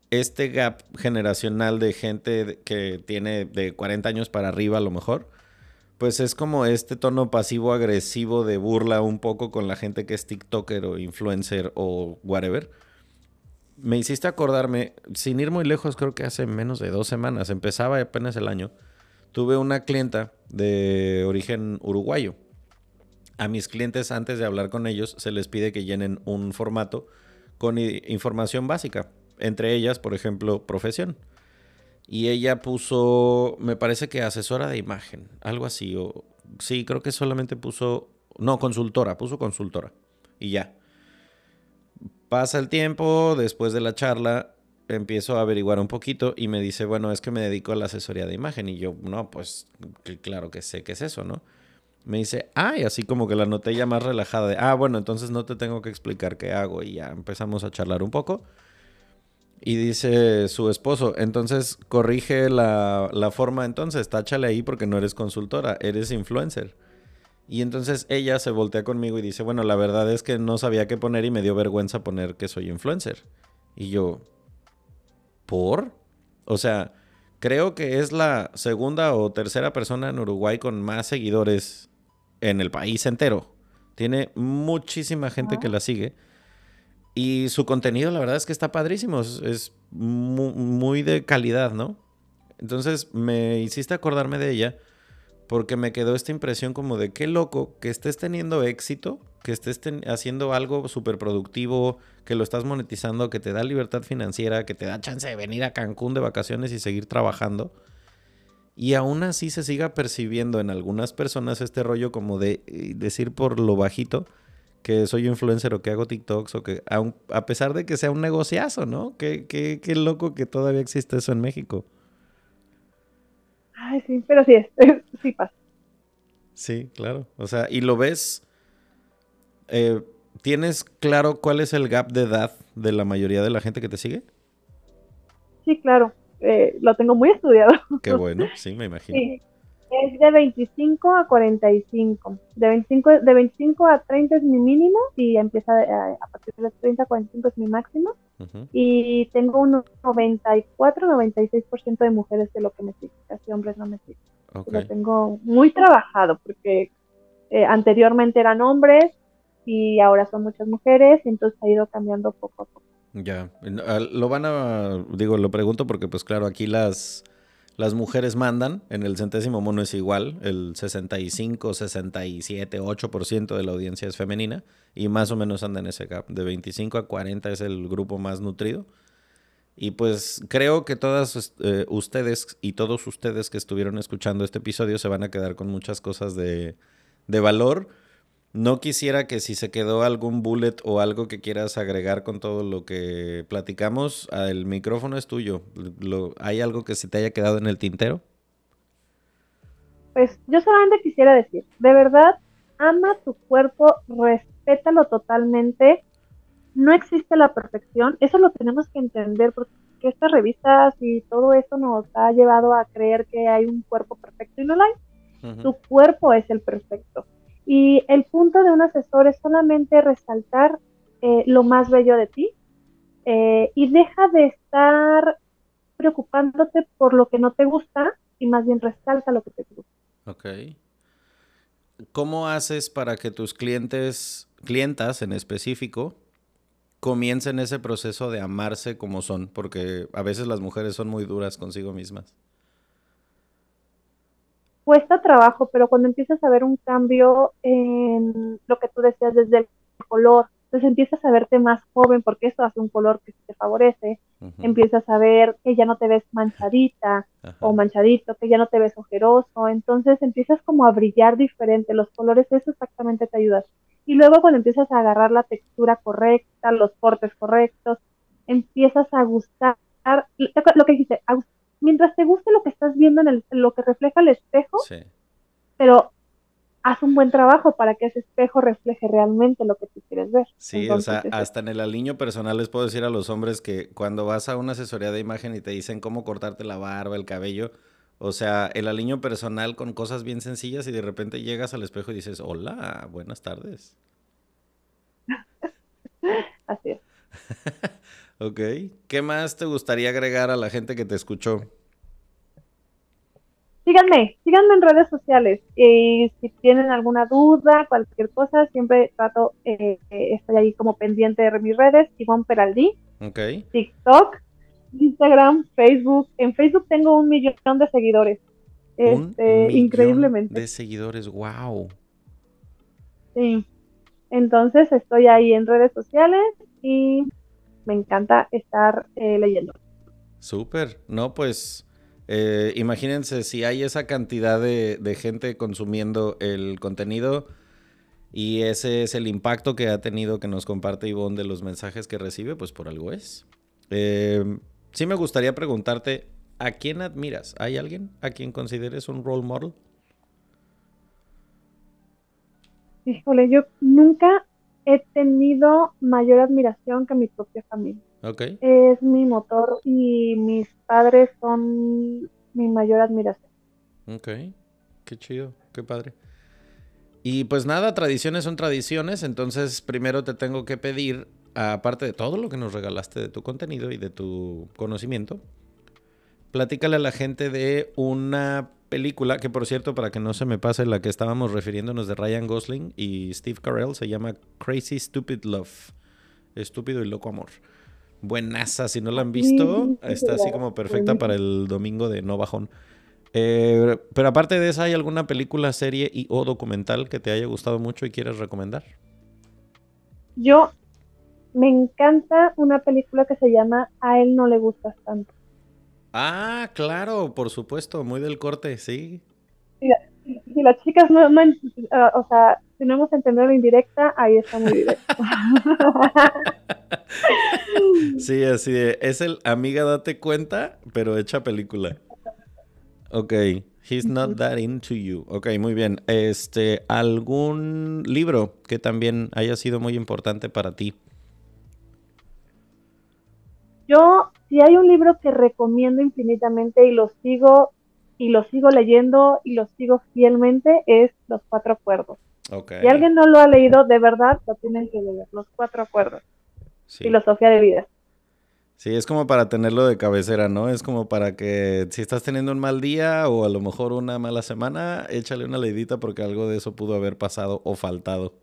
este gap generacional de gente que tiene de 40 años para arriba a lo mejor, pues es como este tono pasivo-agresivo de burla un poco con la gente que es TikToker o influencer o whatever. Me hiciste acordarme, sin ir muy lejos, creo que hace menos de dos semanas, empezaba apenas el año, tuve una clienta de origen uruguayo. A mis clientes, antes de hablar con ellos, se les pide que llenen un formato con información básica entre ellas, por ejemplo, profesión. Y ella puso, me parece que asesora de imagen, algo así. O, sí, creo que solamente puso, no, consultora, puso consultora. Y ya. Pasa el tiempo, después de la charla, empiezo a averiguar un poquito y me dice, bueno, es que me dedico a la asesoría de imagen. Y yo, no, pues claro que sé qué es eso, ¿no? Me dice, ay, así como que la noté ya más relajada de, ah, bueno, entonces no te tengo que explicar qué hago. Y ya empezamos a charlar un poco. Y dice su esposo, entonces corrige la, forma, entonces táchale ahí porque no eres consultora, eres influencer. Y entonces ella se voltea conmigo y dice, bueno, la verdad es que no sabía qué poner y me dio vergüenza poner que soy influencer. Y yo, ¿por? O sea, creo que es la segunda o tercera persona en Uruguay con más seguidores en el país entero. Tiene muchísima gente que la sigue. Y su contenido, la verdad es que está padrísimo. Es, muy, de calidad, ¿no? Entonces me hiciste acordarme de ella porque me quedó esta impresión como de qué loco que estés teniendo éxito, que estés haciendo algo súper productivo, que lo estás monetizando, que te da libertad financiera, que te da chance de venir a Cancún de vacaciones y seguir trabajando. Y aún así se siga percibiendo en algunas personas este rollo como de eh, decir por lo bajito, que soy influencer o que hago TikToks o que, a, pesar de que sea un negociazo, ¿no? Qué, qué, qué, loco que todavía existe eso en México. Ay, sí, pero sí, es, sí pasa. Sí, claro. O sea, y lo ves, eh, ¿tienes claro cuál es el gap de edad de la mayoría de la gente que te sigue? Sí, claro. Eh, lo tengo muy estudiado. Qué bueno, sí, me imagino. Sí. Es de 25 a 45. De 25, de 25 a 30 es mi mínimo y empieza a, partir de 30 a 45 es mi máximo. Y tengo un 94, 96% de mujeres de lo que me siguen, casi hombres no me siguen. Lo tengo muy trabajado porque eh, anteriormente eran hombres y ahora son muchas mujeres, entonces ha ido cambiando poco a poco. Ya, lo van a, digo, lo pregunto porque pues claro, aquí las las mujeres mandan, en el centésimo mono es igual, el 65, 67, 8% de la audiencia es femenina y más o menos anda en ese gap. De 25 a 40 es el grupo más nutrido. Y pues creo que todas eh, ustedes y todos ustedes que estuvieron escuchando este episodio se van a quedar con muchas cosas de, de valor no quisiera que si se quedó algún bullet o algo que quieras agregar con todo lo que platicamos, ah, el micrófono es tuyo. ¿Hay algo que se te haya quedado en el tintero? Pues yo solamente quisiera decir, de verdad, ama tu cuerpo, respétalo totalmente. No existe la perfección, eso lo tenemos que entender porque estas revistas y todo eso nos ha llevado a creer que hay un cuerpo perfecto y no lo hay. Tu cuerpo es el perfecto y el punto de un asesor es solamente resaltar eh, lo más bello de ti, eh, y deja de estar preocupándote por lo que no te gusta y más bien resalta lo que te gusta. Ok. ¿Cómo haces para que tus clientes, clientas en específico, comiencen ese proceso de amarse como son? Porque a veces las mujeres son muy duras consigo mismas. Cuesta trabajo, pero cuando empiezas a ver un cambio en lo que tú decías desde el color, entonces empiezas a verte más joven porque eso hace un color que te favorece. Empiezas a ver que ya no te ves manchadita o manchadito, que ya no te ves ojeroso. Entonces empiezas como a brillar diferente. Los colores, eso exactamente te ayuda. Y luego cuando empiezas a agarrar la textura correcta, los cortes correctos, empiezas a gustar lo que dijiste, mientras te guste lo que estás viendo en, el, lo que refleja el espejo, pero haz un buen trabajo para que ese espejo refleje realmente lo que tú quieres ver. Sí, o sea, hasta en el aliño personal les puedo decir a los hombres que cuando vas a una asesoría de imagen y te dicen cómo cortarte la barba, el cabello, o sea, el aliño personal con cosas bien sencillas y de repente llegas al espejo y dices, hola, buenas tardes. Así es. ok, ¿qué más te gustaría agregar a la gente que te escuchó? síganme, síganme en redes sociales. Y si tienen alguna duda, cualquier cosa, siempre trato, eh, estoy ahí como pendiente de mis redes, Ivonne Peraldi, okay. TikTok, Instagram, Facebook. En Facebook tengo un millón de seguidores. Este, increíblemente. De seguidores, wow. Sí. Entonces estoy ahí en redes sociales y me encanta estar eh, leyendo. Súper. No, pues eh, imagínense si hay esa cantidad de, gente consumiendo el contenido y ese es el impacto que ha tenido que nos comparte Ivonne de los mensajes que recibe, pues por algo es. Eh, sí me gustaría preguntarte, ¿a quién admiras? ¿Hay alguien a quien consideres un role model? Híjole, yo nunca he tenido mayor admiración que mi propia familia. Es mi motor y mis padres son mi mayor admiración. Ok, qué chido, qué padre. Y pues nada, tradiciones son tradiciones, entonces primero te tengo que pedir, aparte de todo lo que nos regalaste de tu contenido y de tu conocimiento, platícale a la gente de una película, que por cierto, para que no se me pase la que estábamos refiriéndonos de Ryan Gosling y Steve Carell, se llama Crazy Stupid Love, estúpido y loco amor buenaza. Si no la han visto, está así como perfecta para el domingo de no bajón. Eh, pero aparte de esa, ¿hay alguna película, serie y o documental que te haya gustado mucho y quieres recomendar? Yo me encanta una película que se llama A él no le gustas tanto. Ah, claro, por supuesto, muy del corte, sí. Si, las chicas no, ah, o sea, si no hemos entendido la indirecta, ahí está muy directo. sí, así de, es el amiga date cuenta, pero hecha película. Ok, he's not that into you. Ok, muy bien. Este, ¿algún libro que también haya sido muy importante para ti? Yo, si hay un libro que recomiendo infinitamente y lo sigo y lo sigo leyendo y lo sigo fielmente es Los Cuatro Acuerdos. Si alguien no lo ha leído, de verdad lo tienen que leer, los cuatro acuerdos. Filosofía de vida. Sí, es como para tenerlo de cabecera, ¿no? Es como para que si estás teniendo un mal día o a lo mejor una mala semana, échale una leidita porque algo de eso pudo haber pasado o faltado.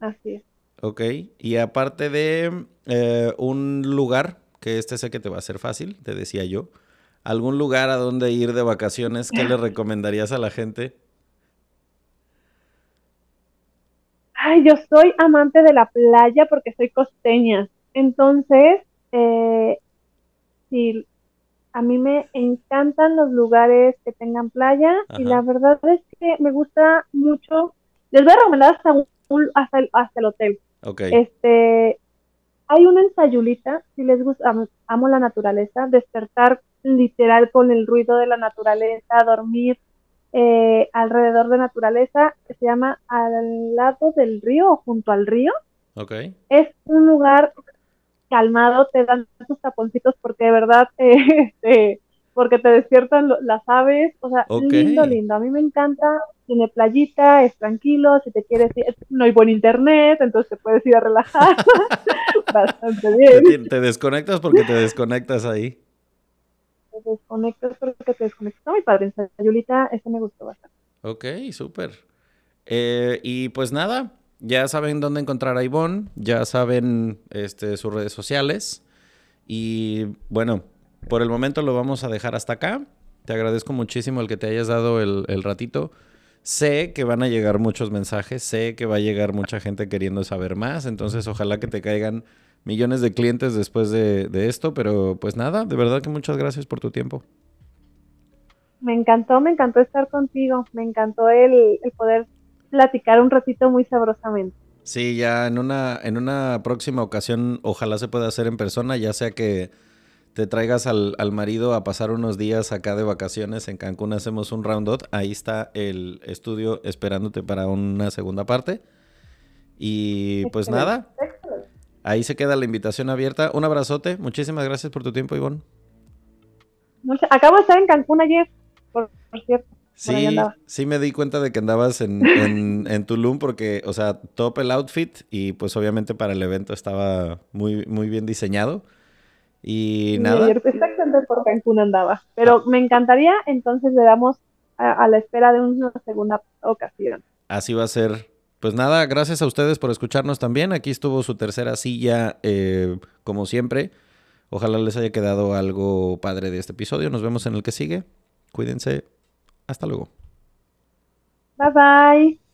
Así es. Ok, y aparte de eh, un lugar, que este sé que te va a ser fácil, te decía yo, ¿algún lugar a donde ir de vacaciones? ¿Qué le recomendarías a la gente? Ay, yo soy amante de la playa porque soy costeña. Entonces, eh, sí, a mí me encantan los lugares que tengan playa y la verdad es que me gusta mucho. Les voy a recomendar hasta, hasta, el, hasta el hotel. Okay. Este, hay una ensayulita, si les gusta, amo la naturaleza, despertar literal con el ruido de la naturaleza, dormir eh, alrededor de naturaleza que se llama Al lado del río o junto al río. Okay. Es un lugar calmado, te dan tus taponcitos porque de verdad, eh, porque te despiertan las aves, o sea, lindo, lindo. A mí me encanta, tiene playita, es tranquilo, si te quieres ir, no hay buen internet, entonces te puedes ir a relajar. Bastante bien. Te, desconectas porque te desconectas ahí. Te desconectas porque te desconectas. No, mi padre, Sayulita, ese me gustó bastante. Ok, súper. Eh, y pues nada, ya saben dónde encontrar a Ivonne, ya saben este, sus redes sociales. Y bueno, por el momento lo vamos a dejar hasta acá. Te agradezco muchísimo el que te hayas dado el, ratito. Sé que van a llegar muchos mensajes, sé que va a llegar mucha gente queriendo saber más, entonces ojalá que te caigan millones de clientes después de, esto, pero pues nada, de verdad que muchas gracias por tu tiempo. Me encantó, me encantó estar contigo, me encantó el, el poder platicar un ratito muy sabrosamente. Sí, ya en una, en una próxima ocasión ojalá se pueda hacer en persona, ya sea que te traigas al, marido a pasar unos días acá de vacaciones en Cancún, hacemos un round Ahí está el estudio esperándote para una segunda parte. Y pues nada, ahí se queda la invitación abierta. Un abrazote, muchísimas gracias por tu tiempo, Ivonne. Acabo de estar en Cancún ayer, por, cierto. Sí, sí me di cuenta de que andabas en, en, en, Tulum porque, o sea, top el outfit y pues obviamente para el evento estaba muy, muy bien diseñado. Y nada. Exactamente por Cancún andaba. Pero me encantaría, entonces le damos a, la espera de una segunda ocasión. Así va a ser. Pues nada, gracias a ustedes por escucharnos también. Aquí estuvo su tercera silla, eh, como siempre. Ojalá les haya quedado algo padre de este episodio. Nos vemos en el que sigue. Cuídense. Hasta luego. Bye bye.